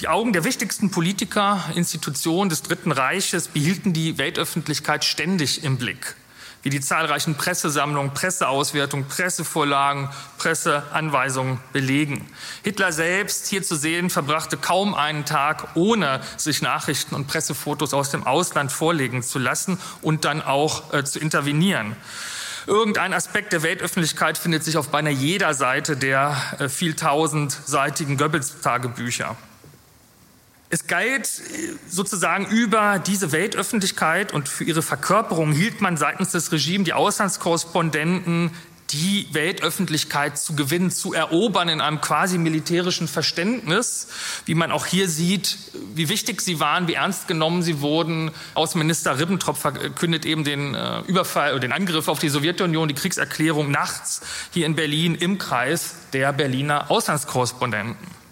Die Augen der wichtigsten Politiker, Institutionen des Dritten Reiches behielten die Weltöffentlichkeit ständig im Blick wie die zahlreichen Pressesammlungen, Presseauswertungen, Pressevorlagen, Presseanweisungen belegen. Hitler selbst, hier zu sehen, verbrachte kaum einen Tag, ohne sich Nachrichten und Pressefotos aus dem Ausland vorlegen zu lassen und dann auch äh, zu intervenieren. Irgendein Aspekt der Weltöffentlichkeit findet sich auf beinahe jeder Seite der äh, vieltausendseitigen Goebbels-Tagebücher. Es galt sozusagen über diese Weltöffentlichkeit und für ihre Verkörperung hielt man seitens des Regimes die Auslandskorrespondenten die Weltöffentlichkeit zu gewinnen, zu erobern in einem quasi militärischen Verständnis, wie man auch hier sieht, wie wichtig sie waren, wie ernst genommen sie wurden. Außenminister Ribbentrop verkündet eben den äh, Überfall oder den Angriff auf die Sowjetunion, die Kriegserklärung nachts hier in Berlin im Kreis der Berliner Auslandskorrespondenten.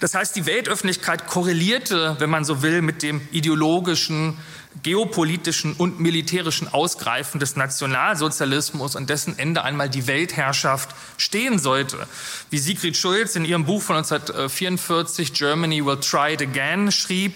Das heißt, die Weltöffentlichkeit korrelierte, wenn man so will, mit dem ideologischen, geopolitischen und militärischen Ausgreifen des Nationalsozialismus, an dessen Ende einmal die Weltherrschaft stehen sollte. Wie Sigrid Schulz in ihrem Buch von 1944 Germany Will Try It Again schrieb,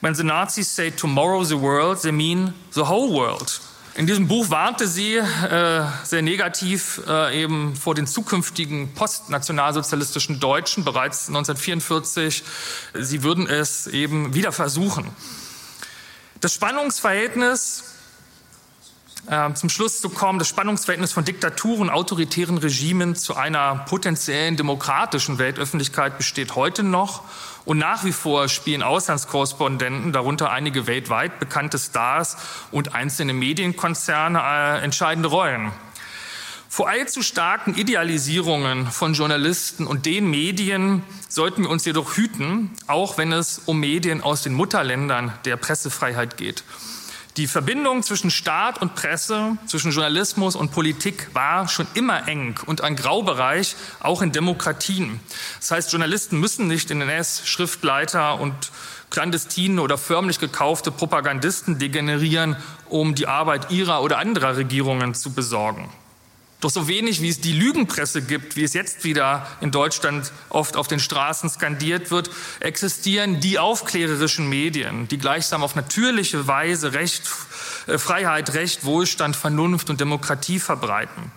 When the Nazis say tomorrow the world, they mean the whole world. In diesem Buch warnte sie äh, sehr negativ äh, eben vor den zukünftigen postnationalsozialistischen Deutschen bereits 1944. Sie würden es eben wieder versuchen. Das Spannungsverhältnis äh, zum Schluss zu kommen, das Spannungsverhältnis von Diktaturen, autoritären Regimen zu einer potenziellen demokratischen Weltöffentlichkeit besteht heute noch. Und nach wie vor spielen Auslandskorrespondenten, darunter einige weltweit bekannte Stars und einzelne Medienkonzerne, äh, entscheidende Rollen. Vor allzu starken Idealisierungen von Journalisten und den Medien sollten wir uns jedoch hüten, auch wenn es um Medien aus den Mutterländern der Pressefreiheit geht. Die Verbindung zwischen Staat und Presse, zwischen Journalismus und Politik war schon immer eng und ein Graubereich, auch in Demokratien. Das heißt, Journalisten müssen nicht in NS, Schriftleiter und clandestine oder förmlich gekaufte Propagandisten degenerieren, um die Arbeit ihrer oder anderer Regierungen zu besorgen. Doch so wenig wie es die Lügenpresse gibt, wie es jetzt wieder in Deutschland oft auf den Straßen skandiert wird, existieren die aufklärerischen Medien, die gleichsam auf natürliche Weise Recht, äh, Freiheit, Recht, Wohlstand, Vernunft und Demokratie verbreiten.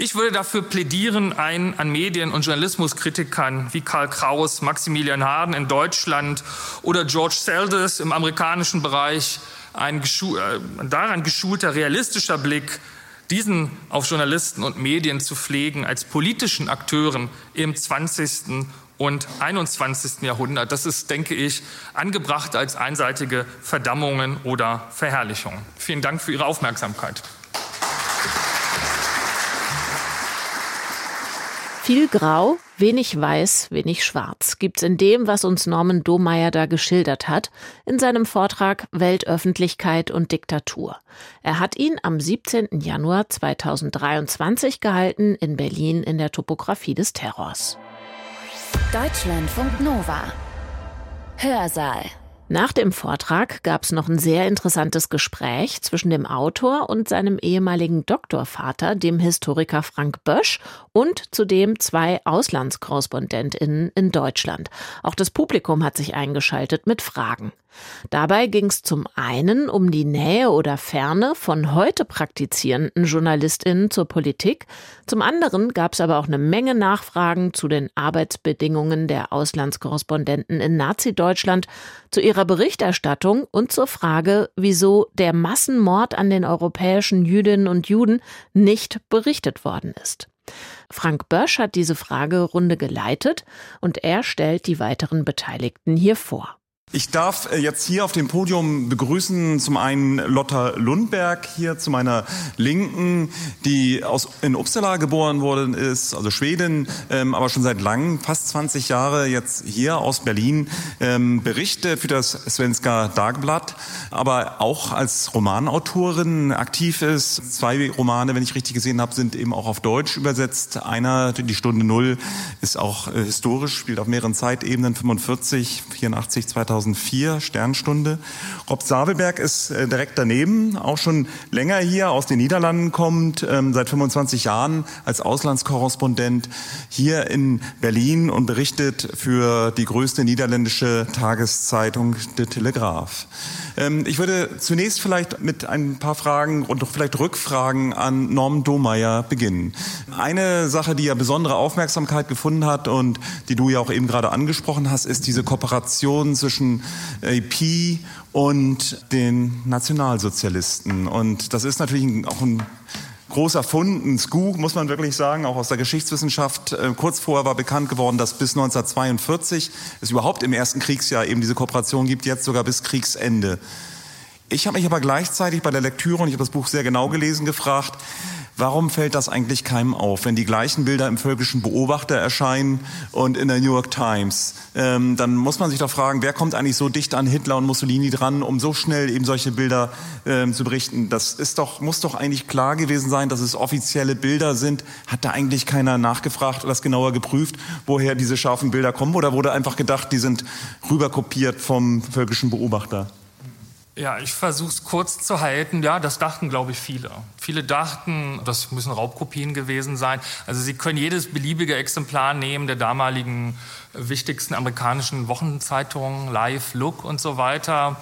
Ich würde dafür plädieren, ein an Medien- und Journalismuskritikern wie Karl Kraus, Maximilian Harden in Deutschland oder George Seldes im amerikanischen Bereich ein geschu äh, daran geschulter realistischer Blick diesen auf Journalisten und Medien zu pflegen als politischen Akteuren im 20. und 21. Jahrhundert. Das ist, denke ich, angebracht als einseitige Verdammungen oder Verherrlichungen. Vielen Dank für Ihre Aufmerksamkeit. Viel Grau, wenig Weiß, wenig Schwarz gibt's in dem, was uns Norman Domeyer da geschildert hat, in seinem Vortrag Weltöffentlichkeit und Diktatur. Er hat ihn am 17. Januar 2023 gehalten in Berlin in der Topographie des Terrors. Deutschlandfunk Nova. Hörsaal. Nach dem Vortrag gab es noch ein sehr interessantes Gespräch zwischen dem Autor und seinem ehemaligen Doktorvater, dem Historiker Frank Bösch, und zudem zwei Auslandskorrespondentinnen in Deutschland. Auch das Publikum hat sich eingeschaltet mit Fragen. Dabei ging es zum einen um die Nähe oder Ferne von heute praktizierenden Journalistinnen zur Politik, zum anderen gab es aber auch eine Menge Nachfragen zu den Arbeitsbedingungen der Auslandskorrespondenten in Nazi-Deutschland, zu ihrer Berichterstattung und zur Frage, wieso der Massenmord an den europäischen Jüdinnen und Juden nicht berichtet worden ist. Frank Bösch hat diese Fragerunde geleitet und er stellt die weiteren Beteiligten hier vor. Ich darf äh, jetzt hier auf dem Podium begrüßen zum einen Lotta Lundberg hier zu meiner Linken, die aus, in Uppsala geboren worden ist, also Schwedin, ähm, aber schon seit langem, fast 20 Jahre jetzt hier aus Berlin, ähm, Berichte für das Svenska Dagblatt, aber auch als Romanautorin aktiv ist. Zwei Romane, wenn ich richtig gesehen habe, sind eben auch auf Deutsch übersetzt. Einer, die Stunde Null, ist auch äh, historisch, spielt auf mehreren Zeitebenen, 45, 84, 2000 2004, Sternstunde. Rob Savelberg ist äh, direkt daneben, auch schon länger hier aus den Niederlanden kommt, ähm, seit 25 Jahren als Auslandskorrespondent hier in Berlin und berichtet für die größte niederländische Tageszeitung De Telegraaf. Ähm, ich würde zunächst vielleicht mit ein paar Fragen und vielleicht Rückfragen an Norm Domeyer beginnen. Eine Sache, die ja besondere Aufmerksamkeit gefunden hat und die du ja auch eben gerade angesprochen hast, ist diese Kooperation zwischen zwischen AP und den Nationalsozialisten. Und das ist natürlich auch ein großer Fund, ein Scoop, muss man wirklich sagen, auch aus der Geschichtswissenschaft. Äh, kurz vorher war bekannt geworden, dass bis 1942 es überhaupt im ersten Kriegsjahr eben diese Kooperation gibt, jetzt sogar bis Kriegsende. Ich habe mich aber gleichzeitig bei der Lektüre, und ich habe das Buch sehr genau gelesen, gefragt, Warum fällt das eigentlich keinem auf, wenn die gleichen Bilder im völkischen Beobachter erscheinen und in der New York Times? Ähm, dann muss man sich doch fragen, wer kommt eigentlich so dicht an Hitler und Mussolini dran, um so schnell eben solche Bilder ähm, zu berichten? Das ist doch, muss doch eigentlich klar gewesen sein, dass es offizielle Bilder sind. Hat da eigentlich keiner nachgefragt oder das genauer geprüft, woher diese scharfen Bilder kommen? Oder wurde einfach gedacht, die sind rüberkopiert vom völkischen Beobachter? Ja, ich versuche es kurz zu halten. Ja, das dachten, glaube ich, viele. Viele dachten, das müssen Raubkopien gewesen sein. Also Sie können jedes beliebige Exemplar nehmen der damaligen wichtigsten amerikanischen Wochenzeitungen, Live, Look und so weiter.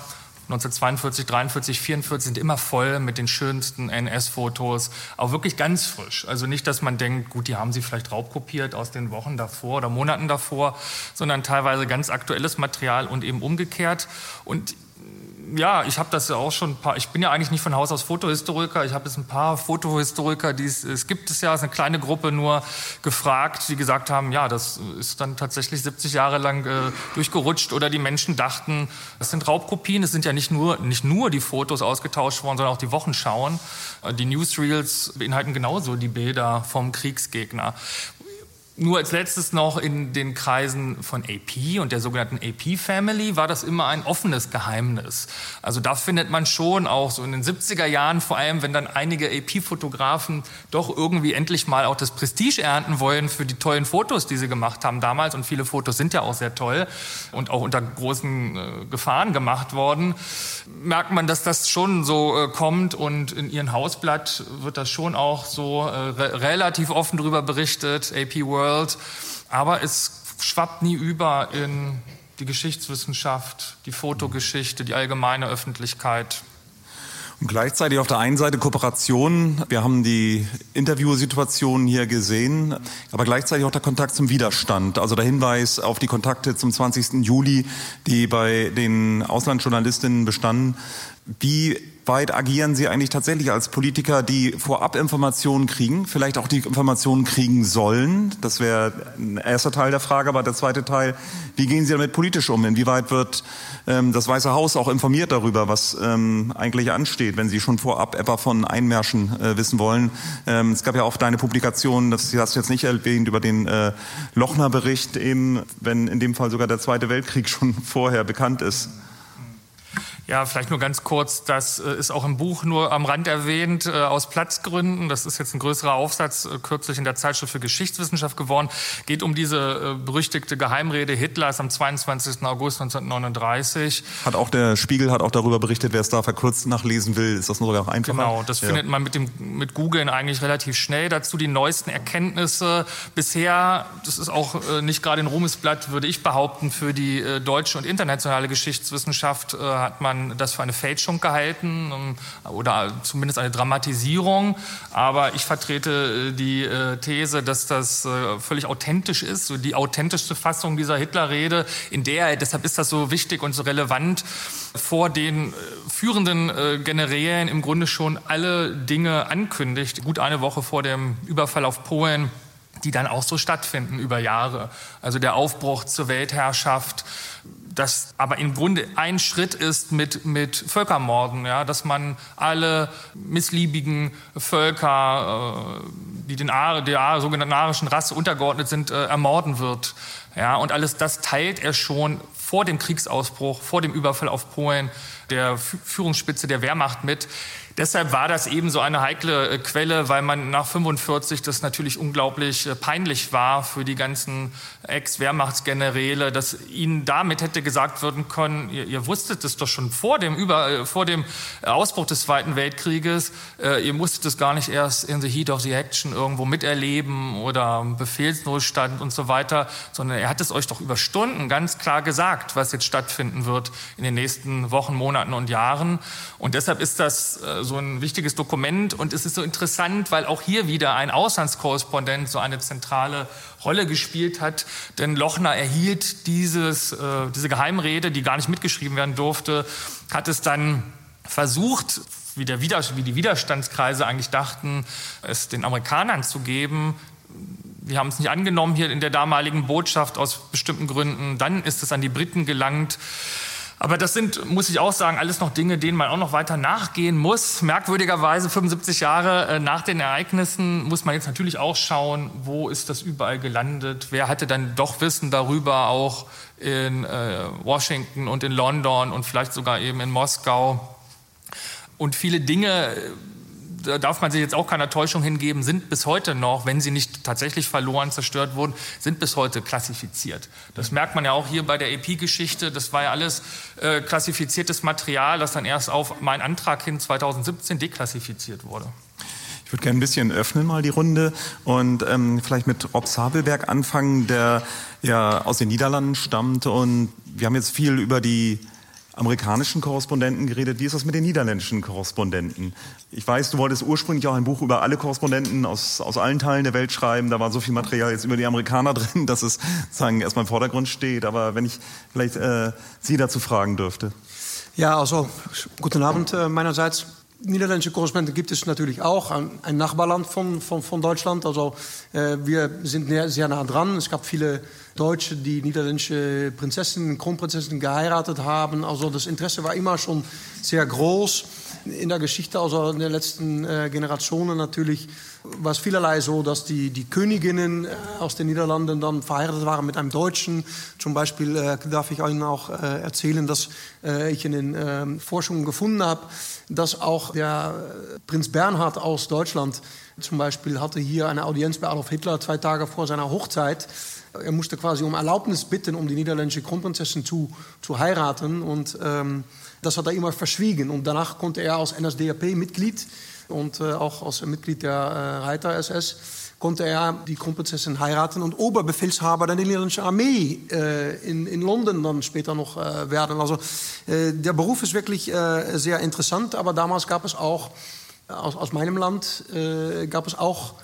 1942, 43, 44 sind immer voll mit den schönsten NS-Fotos, auch wirklich ganz frisch. Also nicht, dass man denkt, gut, die haben sie vielleicht raubkopiert aus den Wochen davor oder Monaten davor, sondern teilweise ganz aktuelles Material und eben umgekehrt. Und ja, ich habe das ja auch schon ein paar, ich bin ja eigentlich nicht von Haus aus Fotohistoriker, ich habe jetzt ein paar Fotohistoriker, die es, es gibt es ja, es ist eine kleine Gruppe nur gefragt, die gesagt haben, ja, das ist dann tatsächlich 70 Jahre lang äh, durchgerutscht oder die Menschen dachten, das sind Raubkopien, es sind ja nicht nur, nicht nur die Fotos ausgetauscht worden, sondern auch die Wochenschauen. Äh, die Newsreels beinhalten genauso die Bilder vom Kriegsgegner. Nur als letztes noch in den Kreisen von AP und der sogenannten AP Family war das immer ein offenes Geheimnis. Also da findet man schon auch so in den 70er Jahren, vor allem wenn dann einige AP-Fotografen doch irgendwie endlich mal auch das Prestige ernten wollen für die tollen Fotos, die sie gemacht haben damals. Und viele Fotos sind ja auch sehr toll und auch unter großen äh, Gefahren gemacht worden. Merkt man, dass das schon so äh, kommt und in ihrem Hausblatt wird das schon auch so äh, re relativ offen darüber berichtet. AP World World, aber es schwappt nie über in die Geschichtswissenschaft, die Fotogeschichte, die allgemeine Öffentlichkeit. Und gleichzeitig auf der einen Seite Kooperation. Wir haben die Interviewsituation hier gesehen, aber gleichzeitig auch der Kontakt zum Widerstand. Also der Hinweis auf die Kontakte zum 20. Juli, die bei den Auslandsjournalistinnen bestanden. Wie weit agieren Sie eigentlich tatsächlich als Politiker, die vorab Informationen kriegen, vielleicht auch die Informationen kriegen sollen? Das wäre ein erster Teil der Frage, aber der zweite Teil, wie gehen Sie damit politisch um? Inwieweit wird ähm, das Weiße Haus auch informiert darüber, was ähm, eigentlich ansteht, wenn Sie schon vorab etwa von Einmärschen äh, wissen wollen? Ähm, es gab ja auch deine Publikation, das hast du jetzt nicht erwähnt, über den äh, Lochner-Bericht eben, wenn in dem Fall sogar der Zweite Weltkrieg schon vorher bekannt ist. Ja, vielleicht nur ganz kurz, das äh, ist auch im Buch nur am Rand erwähnt, äh, aus Platzgründen. Das ist jetzt ein größerer Aufsatz, äh, kürzlich in der Zeitschrift für Geschichtswissenschaft geworden. Geht um diese berüchtigte Geheimrede Hitlers am 22. August 1939. Hat auch der Spiegel hat auch darüber berichtet, wer es da verkürzt nachlesen will, ist das nur auch einfacher? Genau, das ja. findet man mit dem mit Googlen eigentlich relativ schnell. Dazu die neuesten Erkenntnisse. Bisher, das ist auch nicht gerade ein Ruhmesblatt, würde ich behaupten, für die deutsche und internationale Geschichtswissenschaft hat man man das für eine Fälschung gehalten ähm, oder zumindest eine Dramatisierung. Aber ich vertrete äh, die äh, These, dass das äh, völlig authentisch ist, die authentischste Fassung dieser Hitlerrede, in der, er, deshalb ist das so wichtig und so relevant, vor den führenden Generälen im Grunde schon alle Dinge ankündigt, gut eine Woche vor dem Überfall auf Polen die dann auch so stattfinden über Jahre. Also der Aufbruch zur Weltherrschaft, das aber im Grunde ein Schritt ist mit, mit Völkermorden, ja, dass man alle missliebigen Völker, äh, die den Ar der sogenannten arischen Rasse untergeordnet sind, äh, ermorden wird. Ja, und alles das teilt er schon vor dem Kriegsausbruch, vor dem Überfall auf Polen der Führungsspitze der Wehrmacht mit. Deshalb war das eben so eine heikle äh, Quelle, weil man nach 45 das natürlich unglaublich äh, peinlich war für die ganzen Ex-Wehrmachtsgeneräle, dass ihnen damit hätte gesagt werden können, ihr, ihr wusstet es doch schon vor dem, Über, äh, vor dem Ausbruch des Zweiten Weltkrieges, ihr musstet es gar nicht erst in the heat of the action irgendwo miterleben oder Befehlsnotstand und so weiter, sondern er hat es euch doch über Stunden ganz klar gesagt, was jetzt stattfinden wird in den nächsten Wochen, Monaten und Jahren. Und deshalb ist das so ein wichtiges Dokument und es ist so interessant, weil auch hier wieder ein Auslandskorrespondent so eine zentrale Rolle gespielt hat. Denn Lochner erhielt dieses, äh, diese Geheimrede, die gar nicht mitgeschrieben werden durfte, hat es dann versucht, wie, der Wider wie die Widerstandskreise eigentlich dachten, es den Amerikanern zu geben. Wir haben es nicht angenommen hier in der damaligen Botschaft aus bestimmten Gründen. Dann ist es an die Briten gelangt. Aber das sind, muss ich auch sagen, alles noch Dinge, denen man auch noch weiter nachgehen muss. Merkwürdigerweise 75 Jahre äh, nach den Ereignissen muss man jetzt natürlich auch schauen, wo ist das überall gelandet? Wer hatte dann doch Wissen darüber, auch in äh, Washington und in London und vielleicht sogar eben in Moskau? Und viele Dinge da darf man sich jetzt auch keiner Täuschung hingeben, sind bis heute noch, wenn sie nicht tatsächlich verloren, zerstört wurden, sind bis heute klassifiziert. Das merkt man ja auch hier bei der EP-Geschichte. Das war ja alles äh, klassifiziertes Material, das dann erst auf meinen Antrag hin 2017 deklassifiziert wurde. Ich würde gerne ein bisschen öffnen mal die Runde und ähm, vielleicht mit Rob Sabelberg anfangen, der ja aus den Niederlanden stammt und wir haben jetzt viel über die amerikanischen Korrespondenten geredet. Wie ist das mit den niederländischen Korrespondenten? Ich weiß, du wolltest ursprünglich auch ein Buch über alle Korrespondenten aus, aus allen Teilen der Welt schreiben. Da war so viel Material jetzt über die Amerikaner drin, dass es sagen, erstmal im Vordergrund steht. Aber wenn ich vielleicht äh, Sie dazu fragen dürfte. Ja, also guten Abend äh, meinerseits. Niederländische Korrespondenten gibt es natürlich auch, ein, Nachbarland von, von, von Deutschland. Also äh, wir sind sehr nah dran. Es gab viele Deutsche, die niederländische Prinzessinnen, Kronprinzessinnen geheiratet haben. Also das Interesse war immer schon sehr groß in der Geschichte, also in den letzten äh, Generationen natürlich, war es vielerlei so, dass die, die Königinnen äh, aus den Niederlanden dann verheiratet waren mit einem Deutschen. Zum Beispiel äh, darf ich Ihnen auch äh, erzählen, dass äh, ich in den ähm, Forschungen gefunden habe, dass auch der Prinz Bernhard aus Deutschland zum Beispiel hatte hier eine Audienz bei Adolf Hitler zwei Tage vor seiner Hochzeit. Er musste quasi um Erlaubnis bitten, um die niederländische Kronprinzessin zu, zu heiraten. Und ähm, das hat er immer verschwiegen. Und danach konnte er als NSDAP-Mitglied und äh, auch als Mitglied der äh, Reiter-SS konnte er die Kronprinzessin heiraten und Oberbefehlshaber der niederländischen Armee äh, in, in London dann später noch äh, werden. Also der Beruf ist wirklich sehr interessant, aber damals gab es auch aus, aus meinem Land gab es auch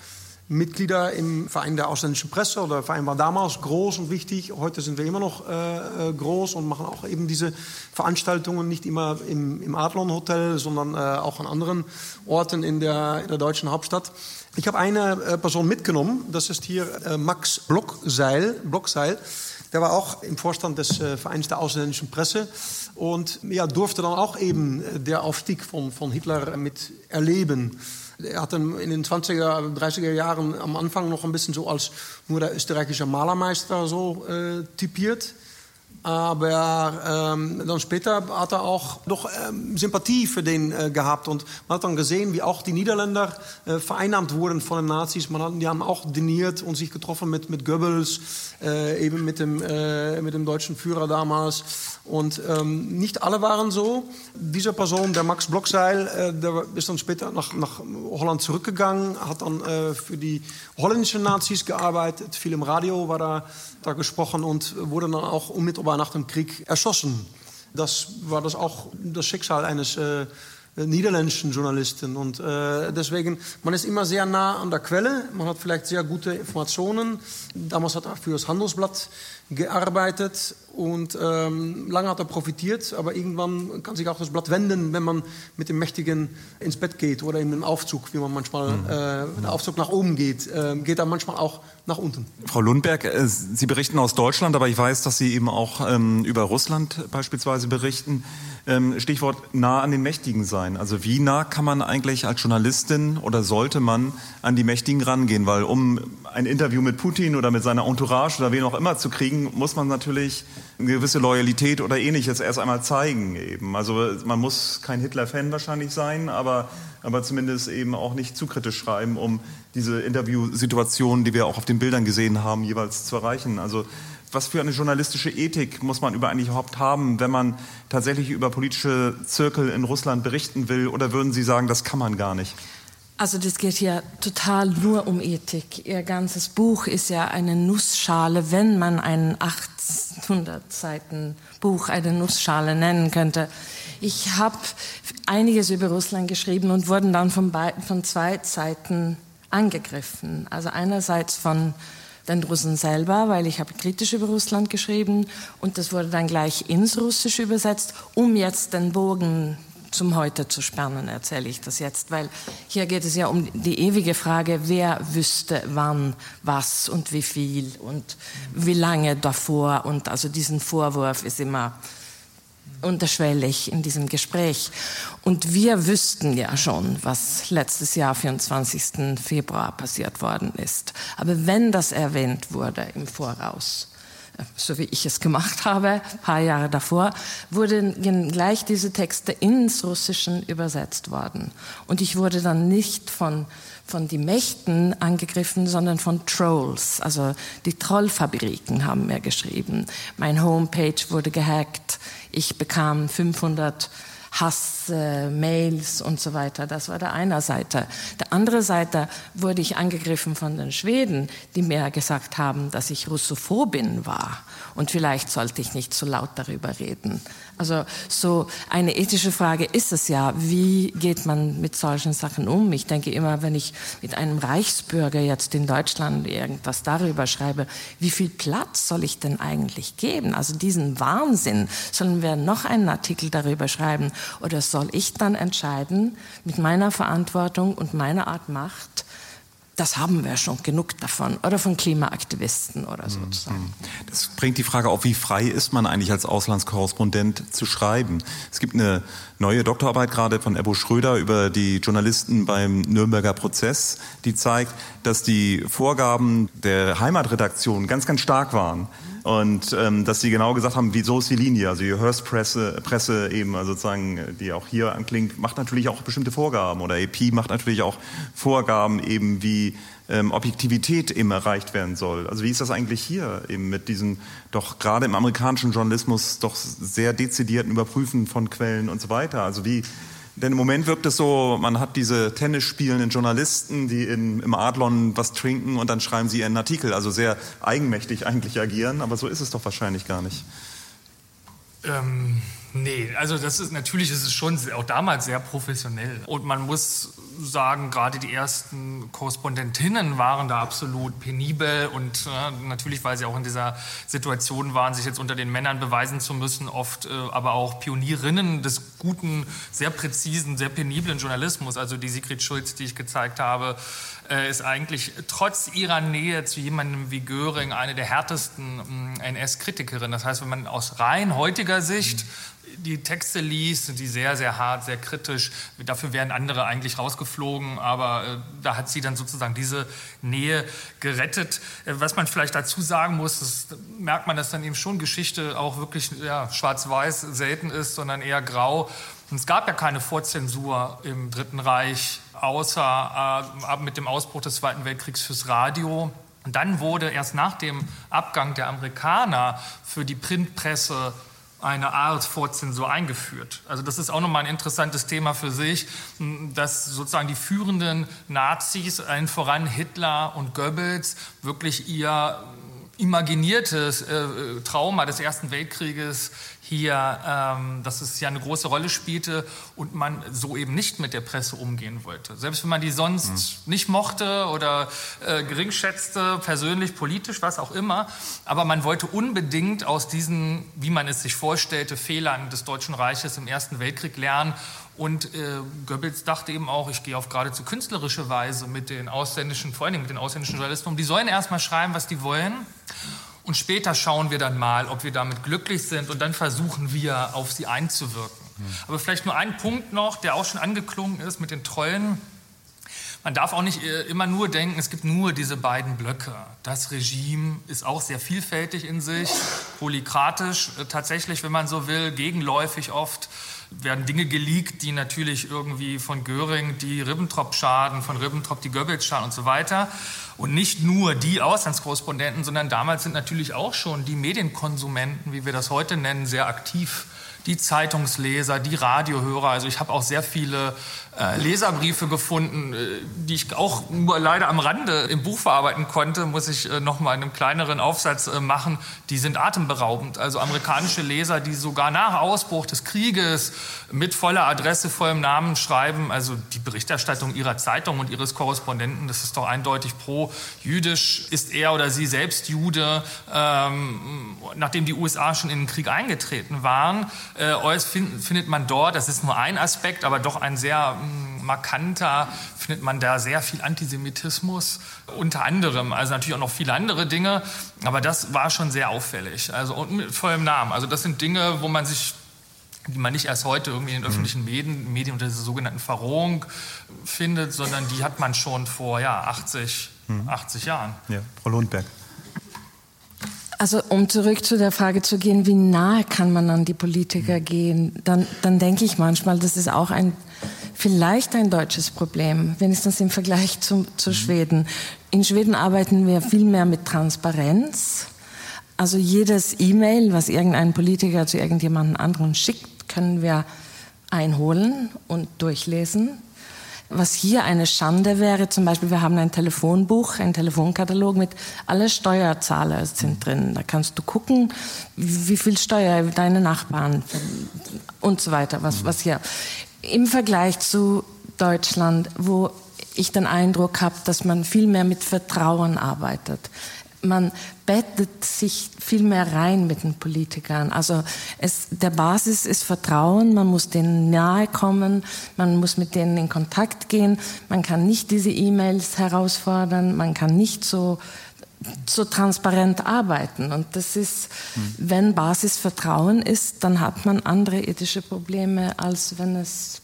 Mitglieder im Verein der ausländischen Presse. Oder der Verein war damals groß und wichtig. Heute sind wir immer noch äh, äh, groß und machen auch eben diese Veranstaltungen nicht immer im, im Adlon Hotel, sondern äh, auch an anderen Orten in der, in der deutschen Hauptstadt. Ich habe eine äh, Person mitgenommen. Das ist hier äh, Max Blockseil. Blockseil. Der war auch im Vorstand des äh, Vereins der ausländischen Presse und ja, durfte dann auch eben der Aufstieg von, von Hitler mit erleben. Er hat in den 20er, 30er Jahren am Anfang noch ein bisschen so als nur der österreichische Malermeister so äh, typiert. Aber ähm, dann später hat er auch doch ähm, Sympathie für den äh, gehabt. Und man hat dann gesehen, wie auch die Niederländer äh, vereinnahmt wurden von den Nazis. Man hat, die haben auch diniert und sich getroffen mit, mit Goebbels, äh, eben mit dem, äh, mit dem deutschen Führer damals. Und ähm, nicht alle waren so. Diese Person, der Max Blockseil, äh, der ist dann später nach, nach Holland zurückgegangen, hat dann äh, für die holländischen Nazis gearbeitet, viel im Radio war da, da gesprochen und wurde dann auch unmittelbar nach dem Krieg erschossen. Das war das auch das Schicksal eines äh, niederländischen Journalisten. Und äh, deswegen, man ist immer sehr nah an der Quelle, man hat vielleicht sehr gute Informationen. Damals hat er für das Handelsblatt gearbeitet und ähm, lange hat er profitiert, aber irgendwann kann sich auch das Blatt wenden, wenn man mit dem Mächtigen ins Bett geht oder in den Aufzug, wie man manchmal, mhm. äh, der Aufzug nach oben geht, äh, geht er manchmal auch nach unten. Frau Lundberg, äh, Sie berichten aus Deutschland, aber ich weiß, dass Sie eben auch ähm, über Russland beispielsweise berichten. Ähm, Stichwort nah an den Mächtigen sein. Also wie nah kann man eigentlich als Journalistin oder sollte man an die Mächtigen rangehen? Weil um ein Interview mit Putin oder mit seiner Entourage oder wen auch immer zu kriegen, muss man natürlich eine gewisse Loyalität oder ähnliches erst einmal zeigen eben. Also man muss kein Hitler-Fan wahrscheinlich sein, aber, aber zumindest eben auch nicht zu kritisch schreiben, um diese Interviewsituationen, die wir auch auf den Bildern gesehen haben, jeweils zu erreichen. Also was für eine journalistische Ethik muss man über eigentlich überhaupt haben, wenn man tatsächlich über politische Zirkel in Russland berichten will? Oder würden Sie sagen, das kann man gar nicht? Also das geht ja total nur um Ethik. Ihr ganzes Buch ist ja eine Nussschale, wenn man ein 800 Seiten Buch eine Nussschale nennen könnte. Ich habe einiges über Russland geschrieben und wurden dann von, von zwei Seiten angegriffen. Also einerseits von den Russen selber, weil ich habe kritisch über Russland geschrieben und das wurde dann gleich ins Russische übersetzt, um jetzt den Bogen zum Heute zu spannen, erzähle ich das jetzt, weil hier geht es ja um die ewige Frage, wer wüsste wann, was und wie viel und wie lange davor. Und also diesen Vorwurf ist immer unterschwellig in diesem Gespräch. Und wir wüssten ja schon, was letztes Jahr, 24. Februar, passiert worden ist. Aber wenn das erwähnt wurde im Voraus, so wie ich es gemacht habe, ein paar Jahre davor, wurden gleich diese Texte ins Russischen übersetzt worden. Und ich wurde dann nicht von, von die Mächten angegriffen, sondern von Trolls. Also die Trollfabriken haben mir geschrieben. Mein Homepage wurde gehackt. Ich bekam 500 Hassmails äh, und so weiter. Das war der eine Seite. Der andere Seite wurde ich angegriffen von den Schweden, die mir gesagt haben, dass ich Russophobin war und vielleicht sollte ich nicht so laut darüber reden. Also so eine ethische Frage ist es ja, wie geht man mit solchen Sachen um? Ich denke immer, wenn ich mit einem Reichsbürger jetzt in Deutschland irgendwas darüber schreibe, wie viel Platz soll ich denn eigentlich geben? Also diesen Wahnsinn, sollen wir noch einen Artikel darüber schreiben oder soll ich dann entscheiden mit meiner Verantwortung und meiner Art Macht, das haben wir schon genug davon. Oder von Klimaaktivisten oder so. Mhm. Das bringt die Frage auf, wie frei ist man eigentlich als Auslandskorrespondent zu schreiben? Es gibt eine neue Doktorarbeit gerade von Ebo Schröder über die Journalisten beim Nürnberger Prozess, die zeigt, dass die Vorgaben der Heimatredaktion ganz, ganz stark waren. Und ähm, dass sie genau gesagt haben, wieso ist die Linie? Also die Hearst-Presse Presse eben, also sozusagen, die auch hier anklingt, macht natürlich auch bestimmte Vorgaben. Oder AP macht natürlich auch Vorgaben eben, wie ähm, Objektivität eben erreicht werden soll. Also wie ist das eigentlich hier eben mit diesem doch gerade im amerikanischen Journalismus doch sehr dezidierten Überprüfen von Quellen und so weiter? Also wie denn im Moment wirkt es so, man hat diese Tennis spielenden Journalisten, die in, im Adlon was trinken und dann schreiben sie ihren Artikel. Also sehr eigenmächtig eigentlich agieren, aber so ist es doch wahrscheinlich gar nicht. Ähm, nee, also das ist natürlich ist es schon auch damals sehr professionell. Und man muss sagen, gerade die ersten Korrespondentinnen waren da absolut penibel und äh, natürlich, weil sie auch in dieser Situation waren, sich jetzt unter den Männern beweisen zu müssen, oft äh, aber auch Pionierinnen des guten, sehr präzisen, sehr peniblen Journalismus. Also die Sigrid Schulz, die ich gezeigt habe, äh, ist eigentlich trotz ihrer Nähe zu jemandem wie Göring eine der härtesten äh, NS-Kritikerinnen. Das heißt, wenn man aus rein heutiger Sicht die Texte liest, sind die sehr, sehr hart, sehr kritisch. Dafür wären andere eigentlich rausgeflogen, aber äh, da hat sie dann sozusagen diese Nähe gerettet. Äh, was man vielleicht dazu sagen muss, das merkt man, dass dann eben schon Geschichte auch wirklich ja, schwarz-weiß selten ist, sondern eher grau. Und es gab ja keine Vorzensur im Dritten Reich, außer äh, mit dem Ausbruch des Zweiten Weltkriegs fürs Radio. Und dann wurde erst nach dem Abgang der Amerikaner für die Printpresse eine Art Vorzensur eingeführt. Also das ist auch nochmal ein interessantes Thema für sich, dass sozusagen die führenden Nazis, allen voran Hitler und Goebbels, wirklich ihr imaginiertes äh, Trauma des Ersten Weltkrieges hier, ähm, dass es ja eine große Rolle spielte und man so eben nicht mit der Presse umgehen wollte. Selbst wenn man die sonst mhm. nicht mochte oder äh, gering schätzte, persönlich, politisch, was auch immer. Aber man wollte unbedingt aus diesen, wie man es sich vorstellte, Fehlern des Deutschen Reiches im Ersten Weltkrieg lernen und äh, Goebbels dachte eben auch, ich gehe auf geradezu künstlerische Weise mit den ausländischen, vor allem mit den ausländischen Journalisten um. Die sollen erstmal schreiben, was die wollen. Und später schauen wir dann mal, ob wir damit glücklich sind und dann versuchen wir, auf sie einzuwirken. Mhm. Aber vielleicht nur ein Punkt noch, der auch schon angeklungen ist mit den Trollen. Man darf auch nicht äh, immer nur denken, es gibt nur diese beiden Blöcke. Das Regime ist auch sehr vielfältig in sich, polykratisch äh, tatsächlich, wenn man so will, gegenläufig oft werden Dinge geleakt, die natürlich irgendwie von Göring die Ribbentrop schaden, von Ribbentrop die Goebbels schaden und so weiter. Und nicht nur die Auslandskorrespondenten, sondern damals sind natürlich auch schon die Medienkonsumenten, wie wir das heute nennen, sehr aktiv die Zeitungsleser, die Radiohörer. Also ich habe auch sehr viele Leserbriefe gefunden, äh, die ich auch nur leider am Rande im Buch verarbeiten konnte, muss ich äh, noch mal in einem kleineren Aufsatz äh, machen. Die sind atemberaubend. Also amerikanische Leser, die sogar nach Ausbruch des Krieges mit voller Adresse, vollem Namen schreiben. Also die Berichterstattung ihrer Zeitung und ihres Korrespondenten, das ist doch eindeutig pro-jüdisch. Ist er oder sie selbst Jude, ähm, nachdem die USA schon in den Krieg eingetreten waren? Äh, find, findet man dort, das ist nur ein Aspekt, aber doch ein sehr markanter, findet man da sehr viel Antisemitismus, unter anderem, also natürlich auch noch viele andere Dinge, aber das war schon sehr auffällig, also und mit vollem Namen. Also das sind Dinge, wo man sich die man nicht erst heute irgendwie in den öffentlichen mhm. Medien, Medien unter dieser sogenannten Verrohung findet, sondern die hat man schon vor ja, 80, mhm. 80 Jahren. Ja, Frau Lundberg. Also um zurück zu der Frage zu gehen, wie nahe kann man an die Politiker gehen, dann, dann denke ich manchmal, das ist auch ein, vielleicht ein deutsches Problem, wenigstens im Vergleich zu, zu mhm. Schweden. In Schweden arbeiten wir viel mehr mit Transparenz. Also jedes E-Mail, was irgendein Politiker zu irgendjemandem anderen schickt, können wir einholen und durchlesen. Was hier eine Schande wäre, zum Beispiel, wir haben ein Telefonbuch, ein Telefonkatalog mit alle Steuerzahler sind drin. Da kannst du gucken, wie viel Steuer deine Nachbarn und so weiter, was, was hier. Im Vergleich zu Deutschland, wo ich den Eindruck habe, dass man viel mehr mit Vertrauen arbeitet. Man bettet sich viel mehr rein mit den Politikern. Also es, der Basis ist Vertrauen, man muss denen nahe kommen, man muss mit denen in Kontakt gehen, man kann nicht diese E-Mails herausfordern, man kann nicht so so transparent arbeiten. Und das ist, hm. wenn Basis Vertrauen ist, dann hat man andere ethische Probleme, als wenn es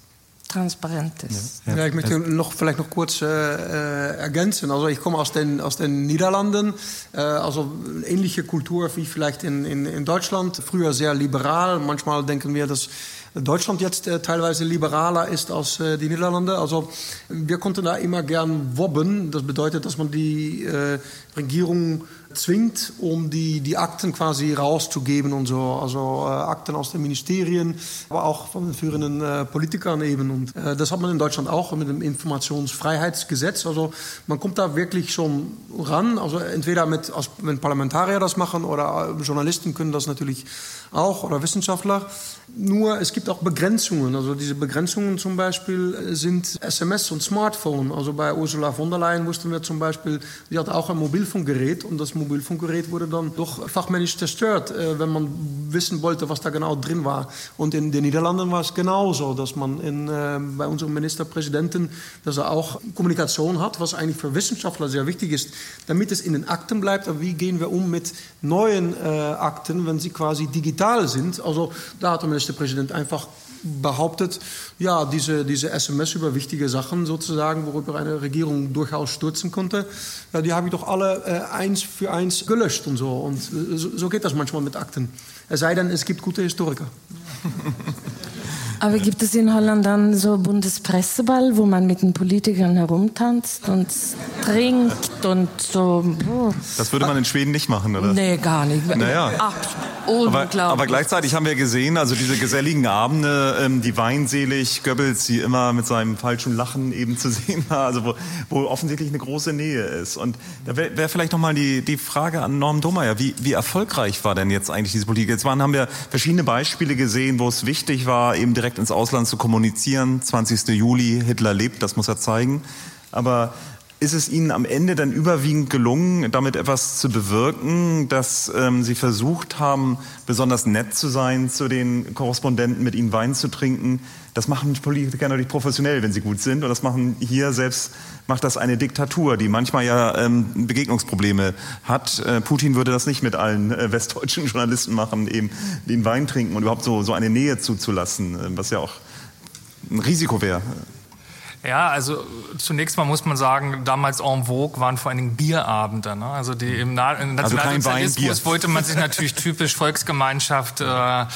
transparent ist. Ja, ja ich möchte noch vielleicht noch kurz äh, äh, ergänzen. Also ich komme aus den, aus den Niederlanden, äh, also ähnliche Kultur wie vielleicht in, in, in Deutschland. Früher sehr liberal. Manchmal denken wir, dass Deutschland jetzt äh, teilweise liberaler ist als äh, die Niederlande. Also wir konnten da immer gern wobben. Das bedeutet, dass man die äh, Regierung zwingt, um die, die Akten quasi rauszugeben und so. Also äh, Akten aus den Ministerien, aber auch von den führenden äh, Politikern eben. Und äh, das hat man in Deutschland auch mit dem Informationsfreiheitsgesetz. Also man kommt da wirklich schon ran. Also entweder mit, als, wenn Parlamentarier das machen oder äh, Journalisten können das natürlich auch oder Wissenschaftler. Nur es gibt auch Begrenzungen. Also diese Begrenzungen zum Beispiel äh, sind SMS und Smartphone. Also bei Ursula von der Leyen wussten wir zum Beispiel, sie hat auch ein Mobilfunkgerät und das Mobilfunkgerät wurde dann doch fachmännisch zerstört, äh, wenn man wissen wollte, was da genau drin war. Und in den Niederlanden war es genauso, dass man in, äh, bei unserem Ministerpräsidenten, dass er auch Kommunikation hat, was eigentlich für Wissenschaftler sehr wichtig ist, damit es in den Akten bleibt. Aber wie gehen wir um mit neuen Akten, wenn sie quasi digital sind? Also da hat der Ministerpräsident einfach behauptet, ja, diese, diese SMS über wichtige Sachen sozusagen, worüber eine Regierung durchaus stürzen konnte, ja, die habe ich doch alle äh, eins für eins gelöscht und so. Und so, so geht das manchmal mit Akten. Es sei denn, es gibt gute Historiker. Aber gibt es in Holland dann so Bundespresseball, wo man mit den Politikern herumtanzt und trinkt und so? Das würde man in Schweden nicht machen, oder? Nee, gar nicht. Naja. Ach, aber, aber, gleichzeitig haben wir gesehen, also diese geselligen Abende, ähm, die weinselig, Goebbels, die immer mit seinem falschen Lachen eben zu sehen war, also wo, wo offensichtlich eine große Nähe ist. Und da wäre wär vielleicht nochmal die, die Frage an Norm Domeyer, wie, wie erfolgreich war denn jetzt eigentlich diese Politik? Jetzt waren, haben wir verschiedene Beispiele gesehen, wo es wichtig war, eben direkt ins Ausland zu kommunizieren. 20. Juli, Hitler lebt, das muss er zeigen. Aber ist es Ihnen am Ende dann überwiegend gelungen, damit etwas zu bewirken, dass ähm, Sie versucht haben, besonders nett zu sein zu den Korrespondenten, mit ihnen Wein zu trinken? Das machen Politiker natürlich professionell, wenn sie gut sind. Und das machen hier selbst, macht das eine Diktatur, die manchmal ja ähm, Begegnungsprobleme hat. Äh, Putin würde das nicht mit allen äh, westdeutschen Journalisten machen, eben den Wein trinken und überhaupt so, so eine Nähe zuzulassen, äh, was ja auch ein Risiko wäre. Ja, also zunächst mal muss man sagen, damals en vogue waren vor allen Dingen Bierabende. Ne? Also die im, Na im also Nationalsozialismus also wollte man sich natürlich typisch Volksgemeinschaft, äh, man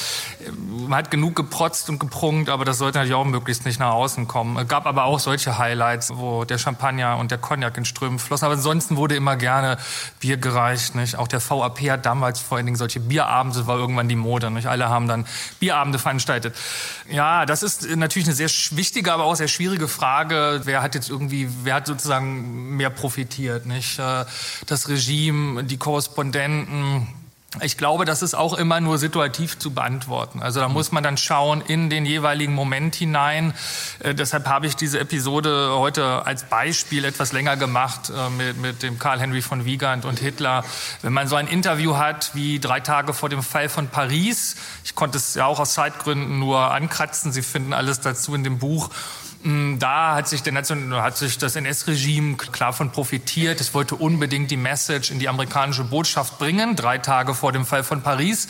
hat genug geprotzt und geprunkt, aber das sollte natürlich auch möglichst nicht nach außen kommen. Es gab aber auch solche Highlights, wo der Champagner und der Cognac in Strömen flossen. Aber ansonsten wurde immer gerne Bier gereicht. Nicht? Auch der VAP hat damals vor allen Dingen solche Bierabende, war irgendwann die Mode. Nicht? Alle haben dann Bierabende veranstaltet. Ja, das ist natürlich eine sehr wichtige, aber auch sehr schwierige Frage Frage, wer hat jetzt irgendwie, wer hat sozusagen mehr profitiert, nicht? Äh, das Regime, die Korrespondenten, ich glaube, das ist auch immer nur situativ zu beantworten. Also da muss man dann schauen in den jeweiligen Moment hinein. Äh, deshalb habe ich diese Episode heute als Beispiel etwas länger gemacht äh, mit, mit dem Karl Henry von Wiegand und Hitler. Wenn man so ein Interview hat wie drei Tage vor dem Fall von Paris, ich konnte es ja auch aus Zeitgründen nur ankratzen, Sie finden alles dazu in dem Buch. Mm, da hat sich, der Nation, hat sich das NS-Regime klar von profitiert. Es wollte unbedingt die Message in die amerikanische Botschaft bringen, drei Tage vor dem Fall von Paris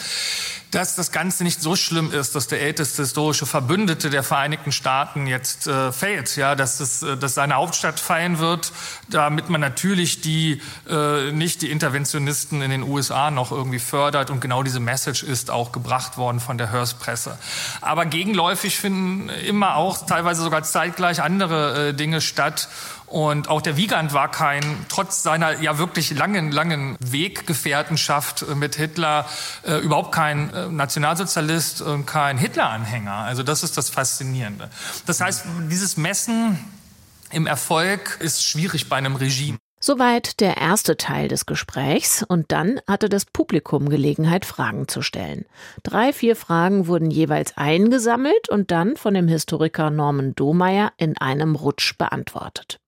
dass das Ganze nicht so schlimm ist, dass der älteste historische Verbündete der Vereinigten Staaten jetzt äh, fällt, ja, dass, es, äh, dass seine Hauptstadt fallen wird, damit man natürlich die äh, nicht die Interventionisten in den USA noch irgendwie fördert und genau diese Message ist auch gebracht worden von der Hearst-Presse. Aber gegenläufig finden immer auch teilweise sogar zeitgleich andere äh, Dinge statt Und auch der Wiegand war kein, trotz seiner ja wirklich langen, langen Weggefährtenschaft mit Hitler, äh, überhaupt kein äh, Nationalsozialist und kein Hitler-Anhänger. Also das ist das Faszinierende. Das heißt, dieses Messen im Erfolg ist schwierig bei einem Regime. Soweit der erste Teil des Gesprächs und dann hatte das Publikum Gelegenheit, Fragen zu stellen. Drei, vier Fragen wurden jeweils eingesammelt und dann von dem Historiker Norman Domeyer in einem Rutsch beantwortet.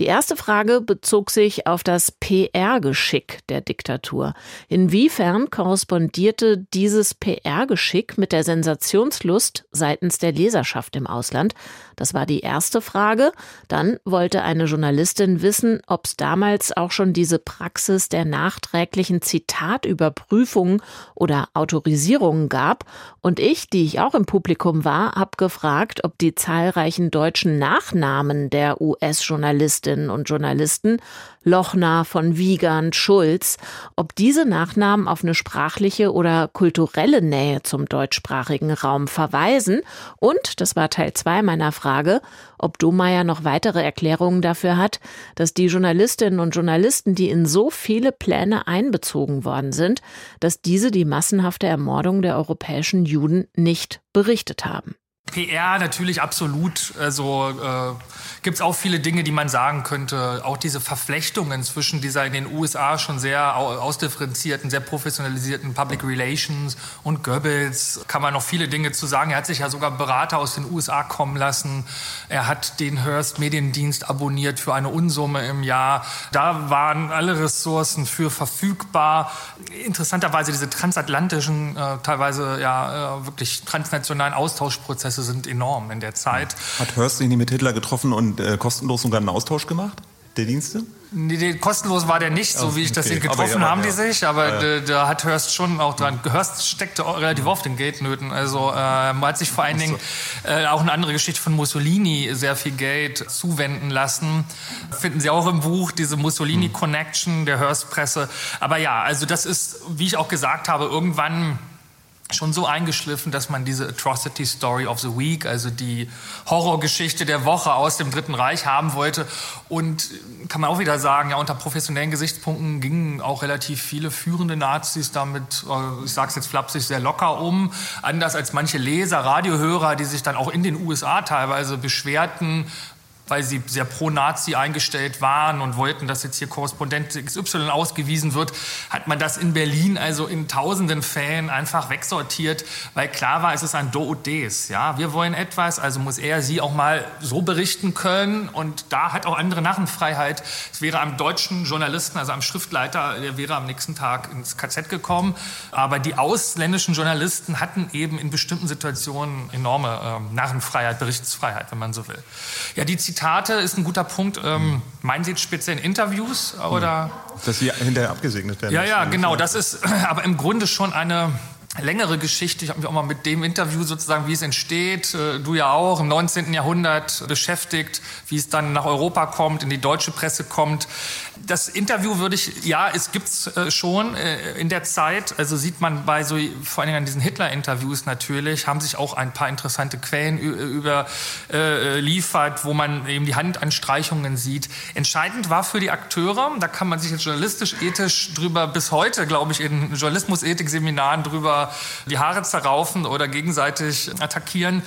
Die erste Frage bezog sich auf das PR-Geschick der Diktatur. Inwiefern korrespondierte dieses PR-Geschick mit der Sensationslust seitens der Leserschaft im Ausland? Das war die erste Frage. Dann wollte eine Journalistin wissen, ob es damals auch schon diese Praxis der nachträglichen Zitatüberprüfungen oder Autorisierungen gab. Und ich, die ich auch im Publikum war, habe gefragt, ob die zahlreichen deutschen Nachnamen der US-Journalistinnen und Journalisten Lochner, von Wiegand, Schulz, ob diese Nachnamen auf eine sprachliche oder kulturelle Nähe zum deutschsprachigen Raum verweisen. Und, das war Teil zwei meiner Frage, ob Domeyer noch weitere Erklärungen dafür hat, dass die Journalistinnen und Journalisten, die in so viele Pläne einbezogen worden sind, dass diese die massenhafte Ermordung der europäischen Juden nicht berichtet haben. PR natürlich absolut. Also äh, gibt es auch viele Dinge, die man sagen könnte. Auch diese Verflechtungen zwischen dieser in den USA schon sehr ausdifferenzierten, sehr professionalisierten Public Relations und Goebbels kann man noch viele Dinge zu sagen. Er hat sich ja sogar Berater aus den USA kommen lassen. Er hat den Hearst Mediendienst abonniert für eine Unsumme im Jahr. Da waren alle Ressourcen für verfügbar. Interessanterweise diese transatlantischen, äh, teilweise ja äh, wirklich transnationalen Austauschprozesse Ergebnisse sind enorm in der Zeit. Hat Hurst sich mit Hitler getroffen und äh, kostenlos sogar einen Austausch gemacht? Der Dienste? Nee, kostenlos war der nicht, so wie ich das okay. getroffen aber, haben ja. die sich, aber ja. da hat Hurst schon auch dran. Hurst steckte relativ oft in Geldnöten. Also äh, man hat sich vor allen Dingen äh, auch eine andere Geschichte von Mussolini sehr viel Geld zuwenden lassen. Finden Sie auch im Buch diese Mussolini-Connection der Hurst-Presse. Aber ja, also das ist, wie ich auch gesagt habe, irgendwann schon so eingeschliffen, dass man diese Atrocity Story of the Week, also die Horrorgeschichte der Woche aus dem Dritten Reich haben wollte. Und kann man auch wieder sagen, ja, unter professionellen Gesichtspunkten gingen auch relativ viele führende Nazis damit, äh, ich sage es jetzt flapsig, sehr locker um. Anders als manche Leser, Radiohörer, die sich dann auch in den USA teilweise beschwerten, weil sie sehr pro-Nazi eingestellt waren und wollten, dass jetzt hier Korrespondent XY ausgewiesen wird, hat man das in Berlin also in tausenden Fällen einfach wegsortiert, weil klar war, es ist ein Do und Des. Ja? Wir wollen etwas, also muss er sie auch mal so berichten können und da hat auch andere Narrenfreiheit. Es wäre einem deutschen Journalisten, also einem Schriftleiter, der wäre am nächsten Tag ins KZ gekommen, aber die ausländischen Journalisten hatten eben in bestimmten Situationen enorme äh, Narrenfreiheit, Berichtsfreiheit, wenn man so will. Ja, die Zitate Zitate ist ein guter Punkt. Ähm, meinen Sie jetzt speziell in Interviews oder? Dass sie hinterher abgesegnet werden. Ja, ja, genau. Das ist aber im Grunde schon eine längere Geschichte. Ich habe mich auch mal mit dem Interview sozusagen, wie es entsteht, äh, du ja auch, im 19. Jahrhundert beschäftigt, wie es dann nach Europa kommt, in die deutsche Presse kommt. Das Interview würde ich, ja, es gibt's äh, schon äh, in der Zeit. Also sieht man bei so, vor allen Dingen an diesen Hitler-Interviews natürlich, haben sich auch ein paar interessante Quellen überliefert, wo man eben die Handanstreichungen sieht. Entscheidend war für die Akteure, da kann man sich jetzt journalistisch, ethisch drüber bis heute, glaube ich, in Journalismus-Ethik-Seminaren drüber die Haare zerraufen oder gegenseitig attackieren.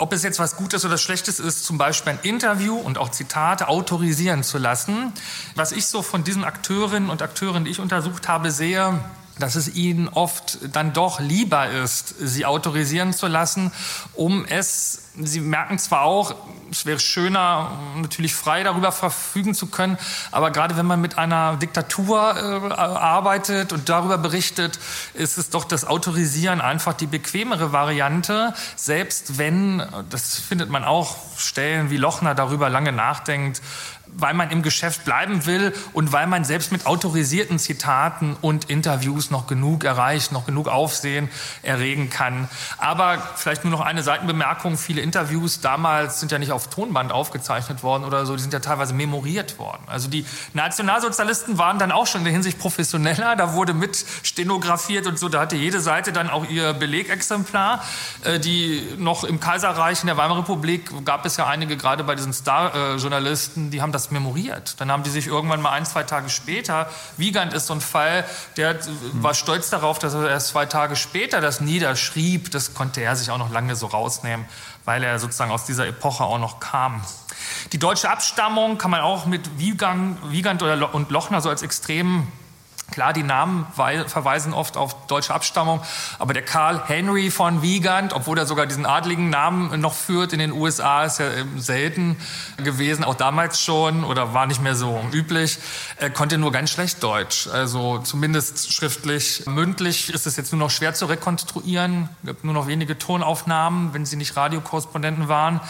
Ob es jetzt was Gutes oder Schlechtes ist, zum Beispiel ein Interview und auch Zitate autorisieren zu lassen. Was ich so von diesen Akteurinnen und Akteuren, die ich untersucht habe, sehe, dass es ihnen oft dann doch lieber ist, sie autorisieren zu lassen, um es Sie merken zwar auch, es wäre schöner, natürlich frei darüber verfügen zu können, aber gerade wenn man mit einer Diktatur äh, arbeitet und darüber berichtet, ist es doch das Autorisieren einfach die bequemere Variante, selbst wenn, das findet man auch, Stellen wie Lochner darüber lange nachdenkt, weil man im Geschäft bleiben will und weil man selbst mit autorisierten Zitaten und Interviews noch genug erreicht, noch genug Aufsehen erregen kann. Aber vielleicht nur noch eine Seitenbemerkung. Viele Interviews damals sind ja nicht auf Tonband aufgezeichnet worden oder so, die sind ja teilweise memoriert worden. Also die Nationalsozialisten waren dann auch schon in der Hinsicht professioneller. Da wurde mit stenografiert und so. Da hatte jede Seite dann auch ihr Belegexemplar. Äh, die noch im Kaiserreich, in der Weimarer Republik, gab es ja einige, gerade bei diesen Star-Journalisten, die haben das memoriert. Dann haben die sich irgendwann mal ein, zwei Tage später, Wiegand ist so ein Fall, der war stolz darauf, dass er erst zwei Tage später das niederschrieb. Das konnte er sich auch noch lange so rausnehmen, weil er sozusagen aus dieser Epoche auch noch kam. Die deutsche Abstammung kann man auch mit Wiegand, Wiegand und Lochner so als extrem Klar, die Namen verweisen oft auf deutsche Abstammung, aber der Karl Henry von Wiegand, obwohl er sogar diesen adligen Namen noch führt in den USA, ist ja selten gewesen, auch damals schon oder war nicht mehr so üblich, er konnte nur ganz schlecht Deutsch, also zumindest schriftlich. Mündlich ist es jetzt nur noch schwer zu rekonstruieren, es gibt nur noch wenige Tonaufnahmen, wenn sie nicht Radiokorrespondenten waren,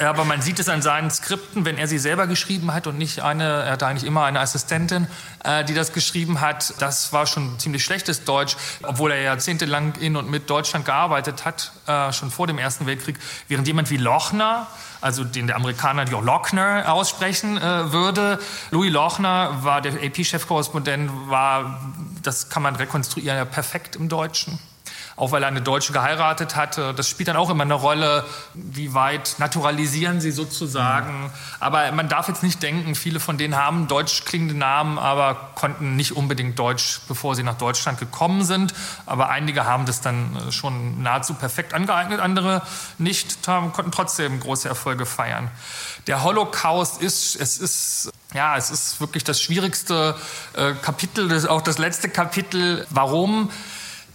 aber man sieht es an seinen Skripten, wenn er sie selber geschrieben hat und nicht eine, er hatte eigentlich immer eine Assistentin, äh, die das geschrieben hat, das war schon ziemlich schlechtes Deutsch, obwohl er jahrzehntelang in und mit Deutschland gearbeitet hat, äh, schon vor dem Ersten Weltkrieg, während jemand wie Lochner, also den der Amerikaner die Lochner aussprechen äh, würde. Louis Lochner war der AP-Chefkorrespondent, war, das kann man rekonstruieren, perfekt im Deutschen auch weil er eine Deutsche geheiratet hatte. Das spielt dann auch immer eine Rolle, wie weit naturalisieren sie sozusagen. Aber man darf jetzt nicht denken, viele von denen haben deutsch klingende Namen, aber konnten nicht unbedingt Deutsch, bevor sie nach Deutschland gekommen sind. Aber einige haben das dann äh, schon nahezu perfekt angeeignet, andere nicht, haben, konnten trotzdem große Erfolge feiern. Der Holocaust ist, es ist ja, es ist wirklich das schwierigste äh, Kapitel, das ist auch das letzte Kapitel. Warum?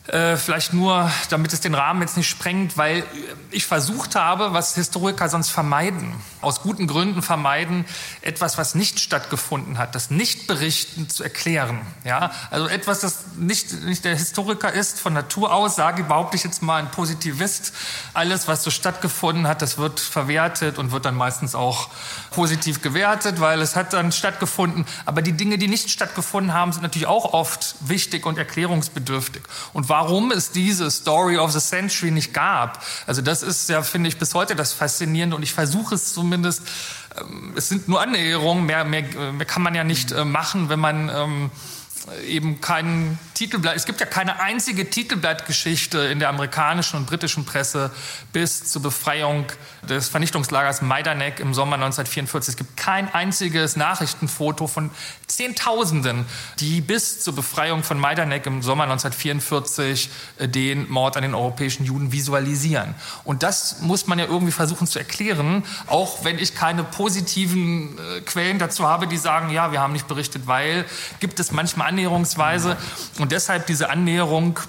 Äh, vielleicht nur, damit es den Rahmen jetzt nicht sprengt, weil ich versucht habe, was Historiker sonst vermeiden, aus guten Gründen vermeiden, etwas, was nicht stattgefunden hat, das Nichtberichten zu erklären. Ja, also etwas, das nicht, nicht der Historiker ist von Natur aus, sage behaupte ich jetzt mal ein Positivist. Alles, was so stattgefunden hat, das wird verwertet und wird dann meistens auch positiv gewertet, weil es hat dann stattgefunden. Aber die Dinge, die nicht stattgefunden haben, sind natürlich auch oft wichtig und erklärungsbedürftig. Und warum es diese Story of the Century nicht gab, also das ist ja, finde ich, bis heute das Faszinierende und ich versuche es zumindest, ähm, es sind nur Annäherungen, mehr, mehr, mehr kann man ja nicht äh, machen, wenn man ähm, eben keinen Titelblatt. Es gibt ja keine einzige Titelblattgeschichte in der amerikanischen und britischen Presse bis zur Befreiung des Vernichtungslagers Majdanek im Sommer 1944. Es gibt kein einziges Nachrichtenfoto von Zehntausenden, die bis zur Befreiung von Majdanek im Sommer 1944 äh, den Mord an den europäischen Juden visualisieren. Und das muss man ja irgendwie versuchen zu erklären, auch wenn ich keine positiven äh, Quellen dazu habe, die sagen, ja, wir haben nicht berichtet, weil gibt es manchmal Annäherungsweise. Und deshalb diese Annäherung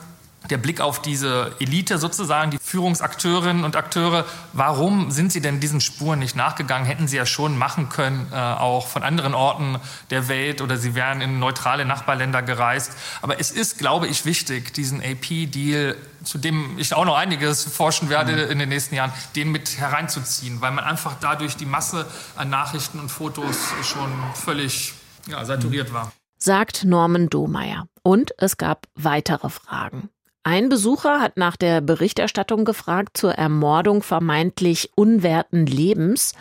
der Blick auf diese Elite sozusagen, die Führungsakteurinnen und Akteure, warum sind sie denn diesen Spuren nicht nachgegangen? Hätten sie ja schon machen können, äh, auch von anderen Orten der Welt oder sie wären in neutrale Nachbarländer gereist. Aber es ist, glaube ich, wichtig, diesen AP-Deal, zu dem ich auch noch einiges forschen werde mhm. in den nächsten Jahren, den mit hereinzuziehen, weil man einfach dadurch die Masse an Nachrichten und Fotos schon völlig ja, saturiert war sagt Norman Domeyer. Und es gab weitere Fragen. Ein Besucher hat nach der Berichterstattung gefragt zur Ermordung vermeintlich unwerten Lebens.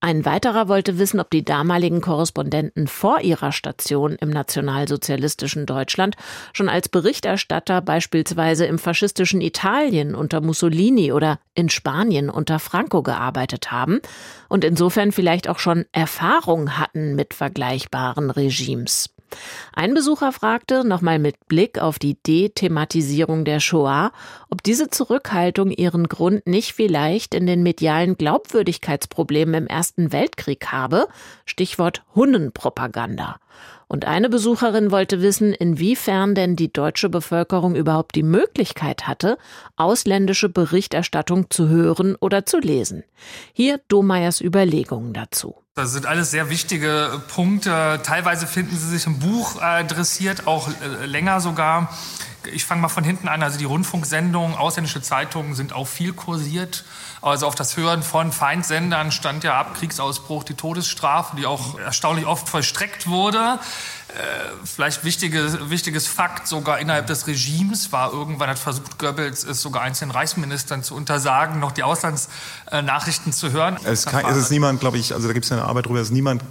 Ein weiterer wollte wissen, ob die damaligen Korrespondenten vor ihrer Station im nationalsozialistischen Deutschland schon als Berichterstatter beispielsweise im faschistischen Italien unter Mussolini oder in Spanien unter Franco gearbeitet haben und insofern vielleicht auch schon Erfahrung hatten mit vergleichbaren Regimes. Ein Besucher fragte, nochmal mit Blick auf die Dethematisierung der Shoah, ob diese Zurückhaltung ihren Grund nicht vielleicht in den medialen Glaubwürdigkeitsproblemen im Ersten Weltkrieg habe, Stichwort Hunnenpropaganda. Und eine Besucherin wollte wissen, inwiefern denn die deutsche Bevölkerung überhaupt die Möglichkeit hatte, ausländische Berichterstattung zu hören oder zu lesen. Hier Domeyers Überlegungen dazu. Das sind alles sehr wichtige Punkte. Teilweise finden sie sich im Buch adressiert, auch äh, länger sogar. Ich fange mal von hinten an. Also die Rundfunksendungen, ausländische Zeitungen sind auch viel kursiert. Also auf das Hören von Feindsendern stand ja ab Kriegsausbruch die Todesstrafe, die auch erstaunlich oft vollstreckt wurde. Äh, vielleicht wichtiges, wichtiges Fakt, sogar innerhalb des Regimes war irgendwann hat versucht Goebbels es sogar einzelnen Reichsministern zu untersagen, noch die Auslandsnachrichten zu hören. Es, kann, es ist niemand, glaube ich, also da gibt es eine Arbeit darüber, dass niemand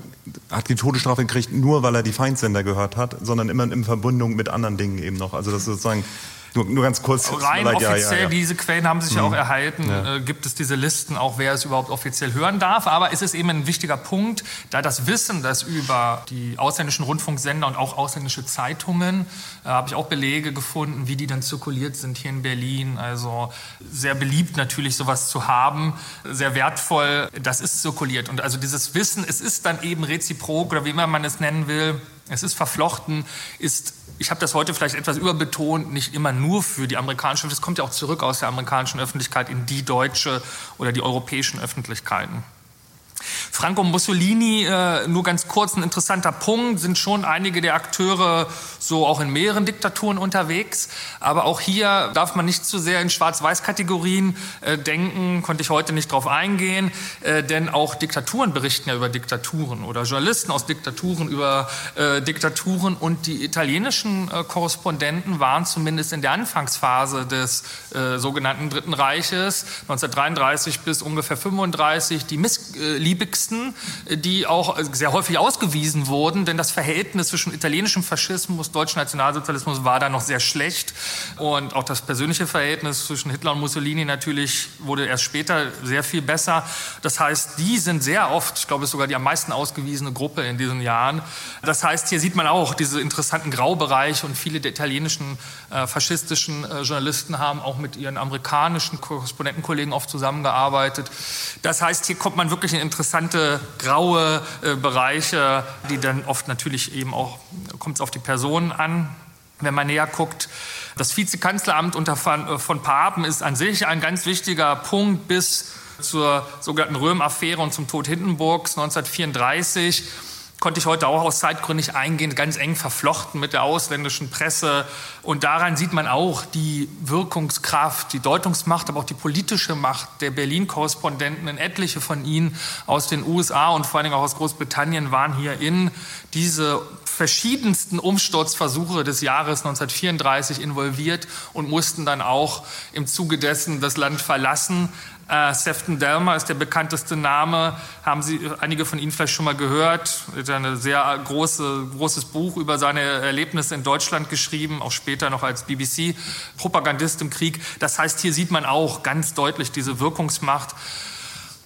hat die Todesstrafe gekriegt, nur weil er die Feindsender gehört hat, sondern immer in Verbindung mit anderen Dingen eben noch. Also das ist sozusagen nur, nur ganz kurz. Rein like, offiziell, ja, ja, diese Quellen haben sich ja auch mhm. erhalten, äh, gibt es diese Listen, auch wer es überhaupt offiziell hören darf. Aber es ist eben ein wichtiger Punkt, da das Wissen, das über die ausländischen Rundfunksender und auch ausländische Zeitungen, äh, habe ich auch Belege gefunden, wie die dann zirkuliert sind hier in Berlin. Also sehr beliebt natürlich sowas zu haben, sehr wertvoll, das ist zirkuliert. Und also dieses Wissen, es ist dann eben reziprok oder wie immer man es nennen will, es ist verflochten, ist ich habe das heute vielleicht etwas überbetont, nicht immer nur für die amerikanische, das kommt ja auch zurück aus der amerikanischen Öffentlichkeit in die deutsche oder die europäischen Öffentlichkeiten. Franco Mussolini, äh, nur ganz kurz ein interessanter Punkt, sind schon einige der Akteure so auch in mehreren Diktaturen unterwegs. Aber auch hier darf man nicht zu sehr in Schwarz-Weiß-Kategorien äh, denken, konnte ich heute nicht drauf eingehen, äh, denn auch Diktaturen berichten ja über Diktaturen oder Journalisten aus Diktaturen über äh, Diktaturen. Und die italienischen äh, Korrespondenten waren zumindest in der Anfangsphase des äh, sogenannten Dritten Reiches 1933 bis ungefähr 35 die missliebigsten, die auch sehr häufig ausgewiesen wurden, denn das Verhältnis zwischen italienischem Faschismus deutschen Nationalsozialismus war da noch sehr schlecht. Und auch das persönliche Verhältnis zwischen Hitler und Mussolini natürlich wurde erst später sehr viel besser. Das heißt, die sind sehr oft, ich glaube, sogar die am meisten ausgewiesene Gruppe in diesen Jahren. Das heißt, hier sieht man auch diese interessanten Graubereiche und viele der italienischen äh, faschistischen äh, Journalisten haben auch mit ihren amerikanischen Korrespondentenkollegen oft zusammengearbeitet. Das heißt, hier kommt man wirklich in interessante graue äh, Bereiche, die dann oft natürlich eben auch, kommt es auf die Person Personen an. Wenn man näher guckt, das Vizekanzleramt unter äh, von Papen ist an sich ein ganz wichtiger Punkt bis zur sogenannten Röhm-Affäre und zum Tod Hindenburgs 1934 konnte ich heute auch aus Zeitgründen nicht eingehen, ganz eng verflochten mit der ausländischen Presse. Und daran sieht man auch die Wirkungskraft, die Deutungsmacht, aber auch die politische Macht der Berlin-Korrespondenten. Etliche von ihnen aus den USA und vor allen Dingen auch aus Großbritannien waren hier in diese verschiedensten Umsturzversuche des Jahres 1934 involviert und mussten dann auch im Zuge dessen das Land verlassen. Äh, Sefton Delmer ist der bekannteste Name, haben Sie einige von Ihnen vielleicht schon mal gehört. Er hat ein sehr große, großes Buch über seine Erlebnisse in Deutschland geschrieben, auch später noch als BBC-Propagandist im Krieg. Das heißt, hier sieht man auch ganz deutlich diese Wirkungsmacht.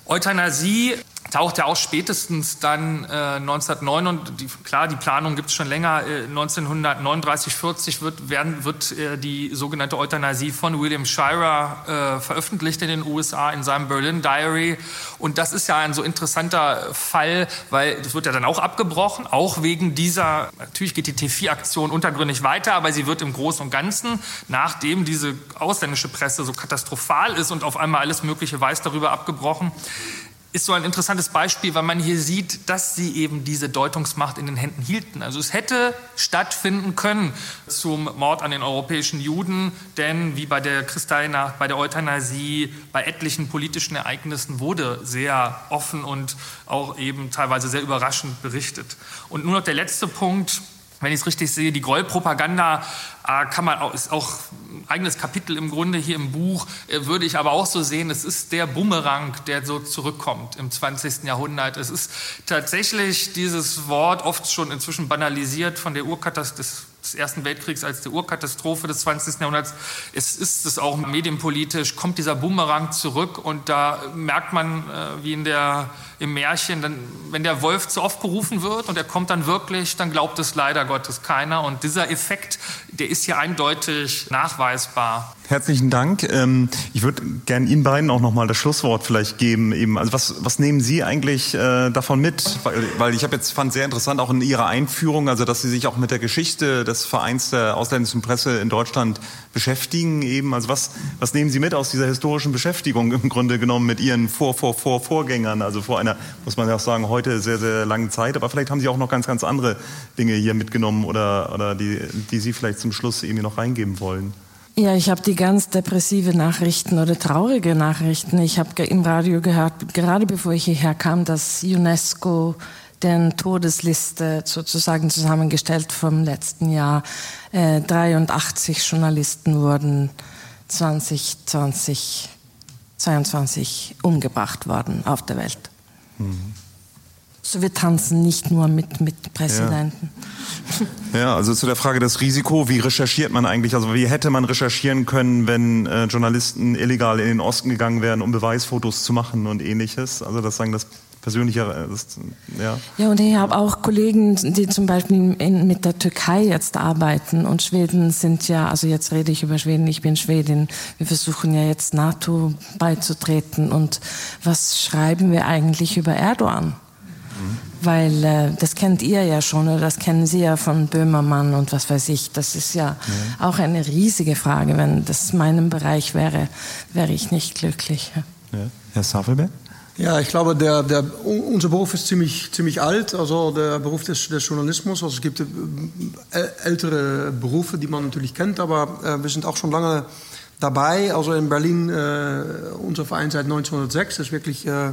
Euthanasie taucht ja auch spätestens dann äh, 1909, klar, die Planung gibt es schon länger, äh, 1939, 40 wird, werden, wird äh, die sogenannte Euthanasie von William Shirer äh, veröffentlicht in den USA in seinem Berlin Diary. Und das ist ja ein so interessanter Fall, weil das wird ja dann auch abgebrochen, auch wegen dieser, natürlich geht die T4-Aktion untergründig weiter, aber sie wird im Großen und Ganzen, nachdem diese ausländische Presse so katastrophal ist und auf einmal alles Mögliche weiß, darüber abgebrochen ist so ein interessantes Beispiel, weil man hier sieht, dass sie eben diese Deutungsmacht in den Händen hielten. Also es hätte stattfinden können zum Mord an den europäischen Juden, denn wie bei der Kristallnacht, bei der Euthanasie, bei etlichen politischen Ereignissen wurde sehr offen und auch eben teilweise sehr überraschend berichtet. Und nur noch der letzte Punkt, wenn ich es richtig sehe, die Grollpropaganda äh, kann man auch, ist auch ein eigenes Kapitel im Grunde hier im Buch, äh, würde ich aber auch so sehen, es ist der Bumerang, der so zurückkommt im 20. Jahrhundert. Es ist tatsächlich dieses Wort oft schon inzwischen banalisiert von der Urkatastrophe des Ersten Weltkriegs als der Urkatastrophe des 20. Jahrhunderts. Es ist es auch medienpolitisch, kommt dieser Bumerang zurück und da merkt man, äh, wie in der, im Märchen, dann, wenn der Wolf zu oft gerufen wird und er kommt dann wirklich, dann glaubt es leider Gottes keiner. Und dieser Effekt, der ist hier eindeutig nachweisbar. Herzlichen Dank. Ähm, ich würde gerne Ihnen beiden auch noch mal das Schlusswort vielleicht geben. Eben, also was, was nehmen Sie eigentlich äh, davon mit? Weil, ich habe jetzt fand sehr interessant auch in Ihrer Einführung, also dass Sie sich auch mit der Geschichte des des Vereins der ausländischen Presse in Deutschland beschäftigen eben. Also was, was nehmen Sie mit aus dieser historischen Beschäftigung im Grunde genommen mit Ihren Vor, Vor, Vor, Vorgängern? Also vor einer, muss man ja auch sagen, heute sehr, sehr langen Zeit. Aber vielleicht haben Sie auch noch ganz, ganz andere Dinge hier mitgenommen oder, oder die, die Sie vielleicht zum Schluss irgendwie noch reingeben wollen. Ja, ich habe die ganz depressive Nachrichten oder traurige Nachrichten. Ich habe im Radio gehört, gerade bevor ich hierher kam, dass UNESCO den Todesliste sozusagen zusammengestellt vom letzten Jahr. Äh, 83 Journalisten wurden 2020, 22 umgebracht worden auf der Welt. Mhm. Wir tanzen nicht nur mit, mit Präsidenten. Ja. ja. also zu der Frage des Risiko, wie recherchiert man eigentlich? Also wie hätte man recherchieren können, wenn äh, Journalisten illegal in den Osten gegangen wären, um Beweisfotos zu machen und ähnliches? Also das sagen das persönlicher ist, ja. Ja, und ich habe auch Kollegen, die zum Beispiel in, mit der Türkei jetzt arbeiten und Schweden sind ja, also jetzt rede ich über Schweden, ich bin Schwedin, wir versuchen ja jetzt NATO beizutreten und was schreiben wir eigentlich über Erdogan? Weil äh, das kennt ihr ja schon oder das kennen Sie ja von Böhmermann und was weiß ich. Das ist ja, ja. auch eine riesige Frage. Wenn das meinem Bereich wäre, wäre ich nicht glücklich. Ja. Herr Safelberg? Ja, ich glaube, der, der, unser Beruf ist ziemlich, ziemlich alt, also der Beruf des, des Journalismus. Also es gibt äh, ältere Berufe, die man natürlich kennt, aber äh, wir sind auch schon lange dabei. Also in Berlin, äh, unser Verein seit 1906, ist wirklich äh,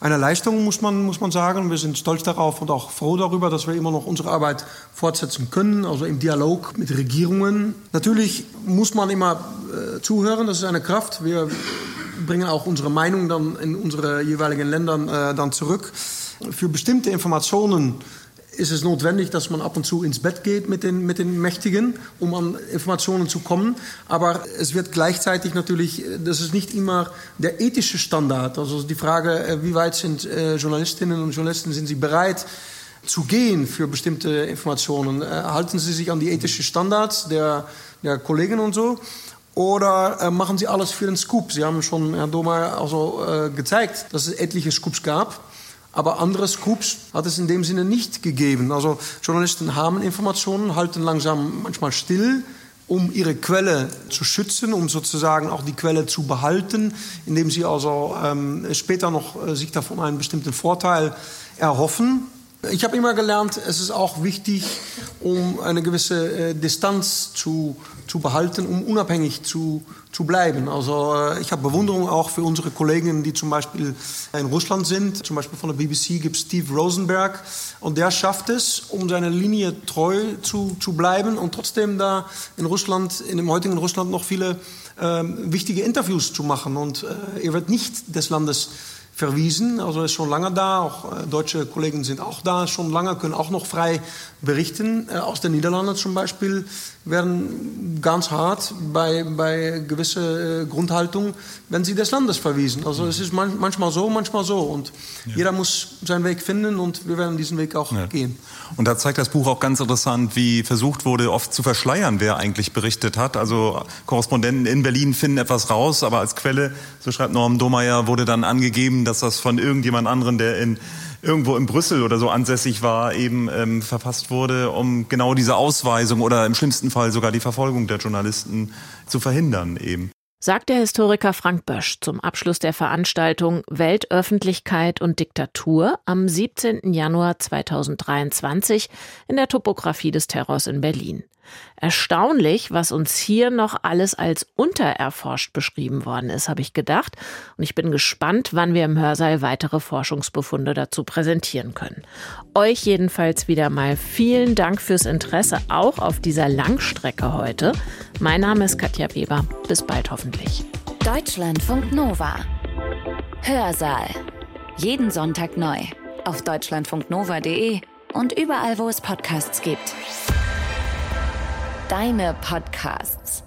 eine Leistung, muss man, muss man sagen. Wir sind stolz darauf und auch froh darüber, dass wir immer noch unsere Arbeit fortsetzen können, also im Dialog mit Regierungen. Natürlich muss man immer äh, zuhören, das ist eine Kraft. Wir bringen auch unsere Meinung dann in unsere jeweiligen Ländern äh, dann zurück. Für bestimmte Informationen ist es notwendig, dass man ab und zu ins Bett geht mit den, mit den Mächtigen, um an Informationen zu kommen. Aber es wird gleichzeitig natürlich, das ist nicht immer der ethische Standard. Also die Frage, äh, wie weit sind äh, Journalistinnen und Journalisten, sind sie bereit, zu gehen für bestimmte Informationen? Äh, halten sie sich an die ethischen Standards der, der Kollegen und so? Oder äh, machen sie alles für den Scoop? Sie haben schon, Herr Doma, also, äh, gezeigt, dass es etliche Scoops gab. Aber andere Scoops hat es in dem Sinne nicht gegeben. Also Journalisten haben Informationen, halten langsam manchmal still, um ihre Quelle zu schützen, um sozusagen auch die Quelle zu behalten, indem sie also ähm, später noch äh, sich davon einen bestimmten Vorteil erhoffen. Ich habe immer gelernt, es ist auch wichtig, um eine gewisse äh, Distanz zu, zu behalten, um unabhängig zu, zu bleiben. Also äh, ich habe Bewunderung auch für unsere Kollegen, die zum Beispiel in Russland sind. Zum Beispiel von der BBC gibt Steve Rosenberg und der schafft es, um seiner Linie treu zu, zu bleiben und trotzdem da in Russland, in dem heutigen Russland noch viele äh, wichtige Interviews zu machen. Und äh, er wird nicht des Landes verwiesen. Also ist schon lange da. Auch äh, deutsche Kollegen sind auch da schon lange, können auch noch frei berichten. Äh, aus den Niederlanden zum Beispiel werden ganz hart bei, bei gewisser äh, Grundhaltung, wenn sie des Landes verwiesen. Also es ist man, manchmal so, manchmal so. Und ja. jeder muss seinen Weg finden und wir werden diesen Weg auch ja. gehen. Und da zeigt das Buch auch ganz interessant, wie versucht wurde, oft zu verschleiern, wer eigentlich berichtet hat. Also Korrespondenten in Berlin finden etwas raus, aber als Quelle, so schreibt Norm Domeyer, wurde dann angegeben, dass das von irgendjemand anderen, der in irgendwo in Brüssel oder so ansässig war, eben ähm, verfasst wurde, um genau diese Ausweisung oder im schlimmsten Fall sogar die Verfolgung der Journalisten zu verhindern eben sagt der Historiker Frank Bösch zum Abschluss der Veranstaltung Weltöffentlichkeit und Diktatur am 17. Januar 2023 in der Topographie des Terrors in Berlin. Erstaunlich, was uns hier noch alles als untererforscht beschrieben worden ist, habe ich gedacht. Und ich bin gespannt, wann wir im Hörsaal weitere Forschungsbefunde dazu präsentieren können. Euch jedenfalls wieder mal vielen Dank fürs Interesse auch auf dieser Langstrecke heute. Mein Name ist Katja Weber. Bis bald hoffentlich. Deutschlandfunk Nova. Hörsaal. Jeden Sonntag neu. Auf deutschlandfunknova.de und überall, wo es Podcasts gibt. Deine Podcasts.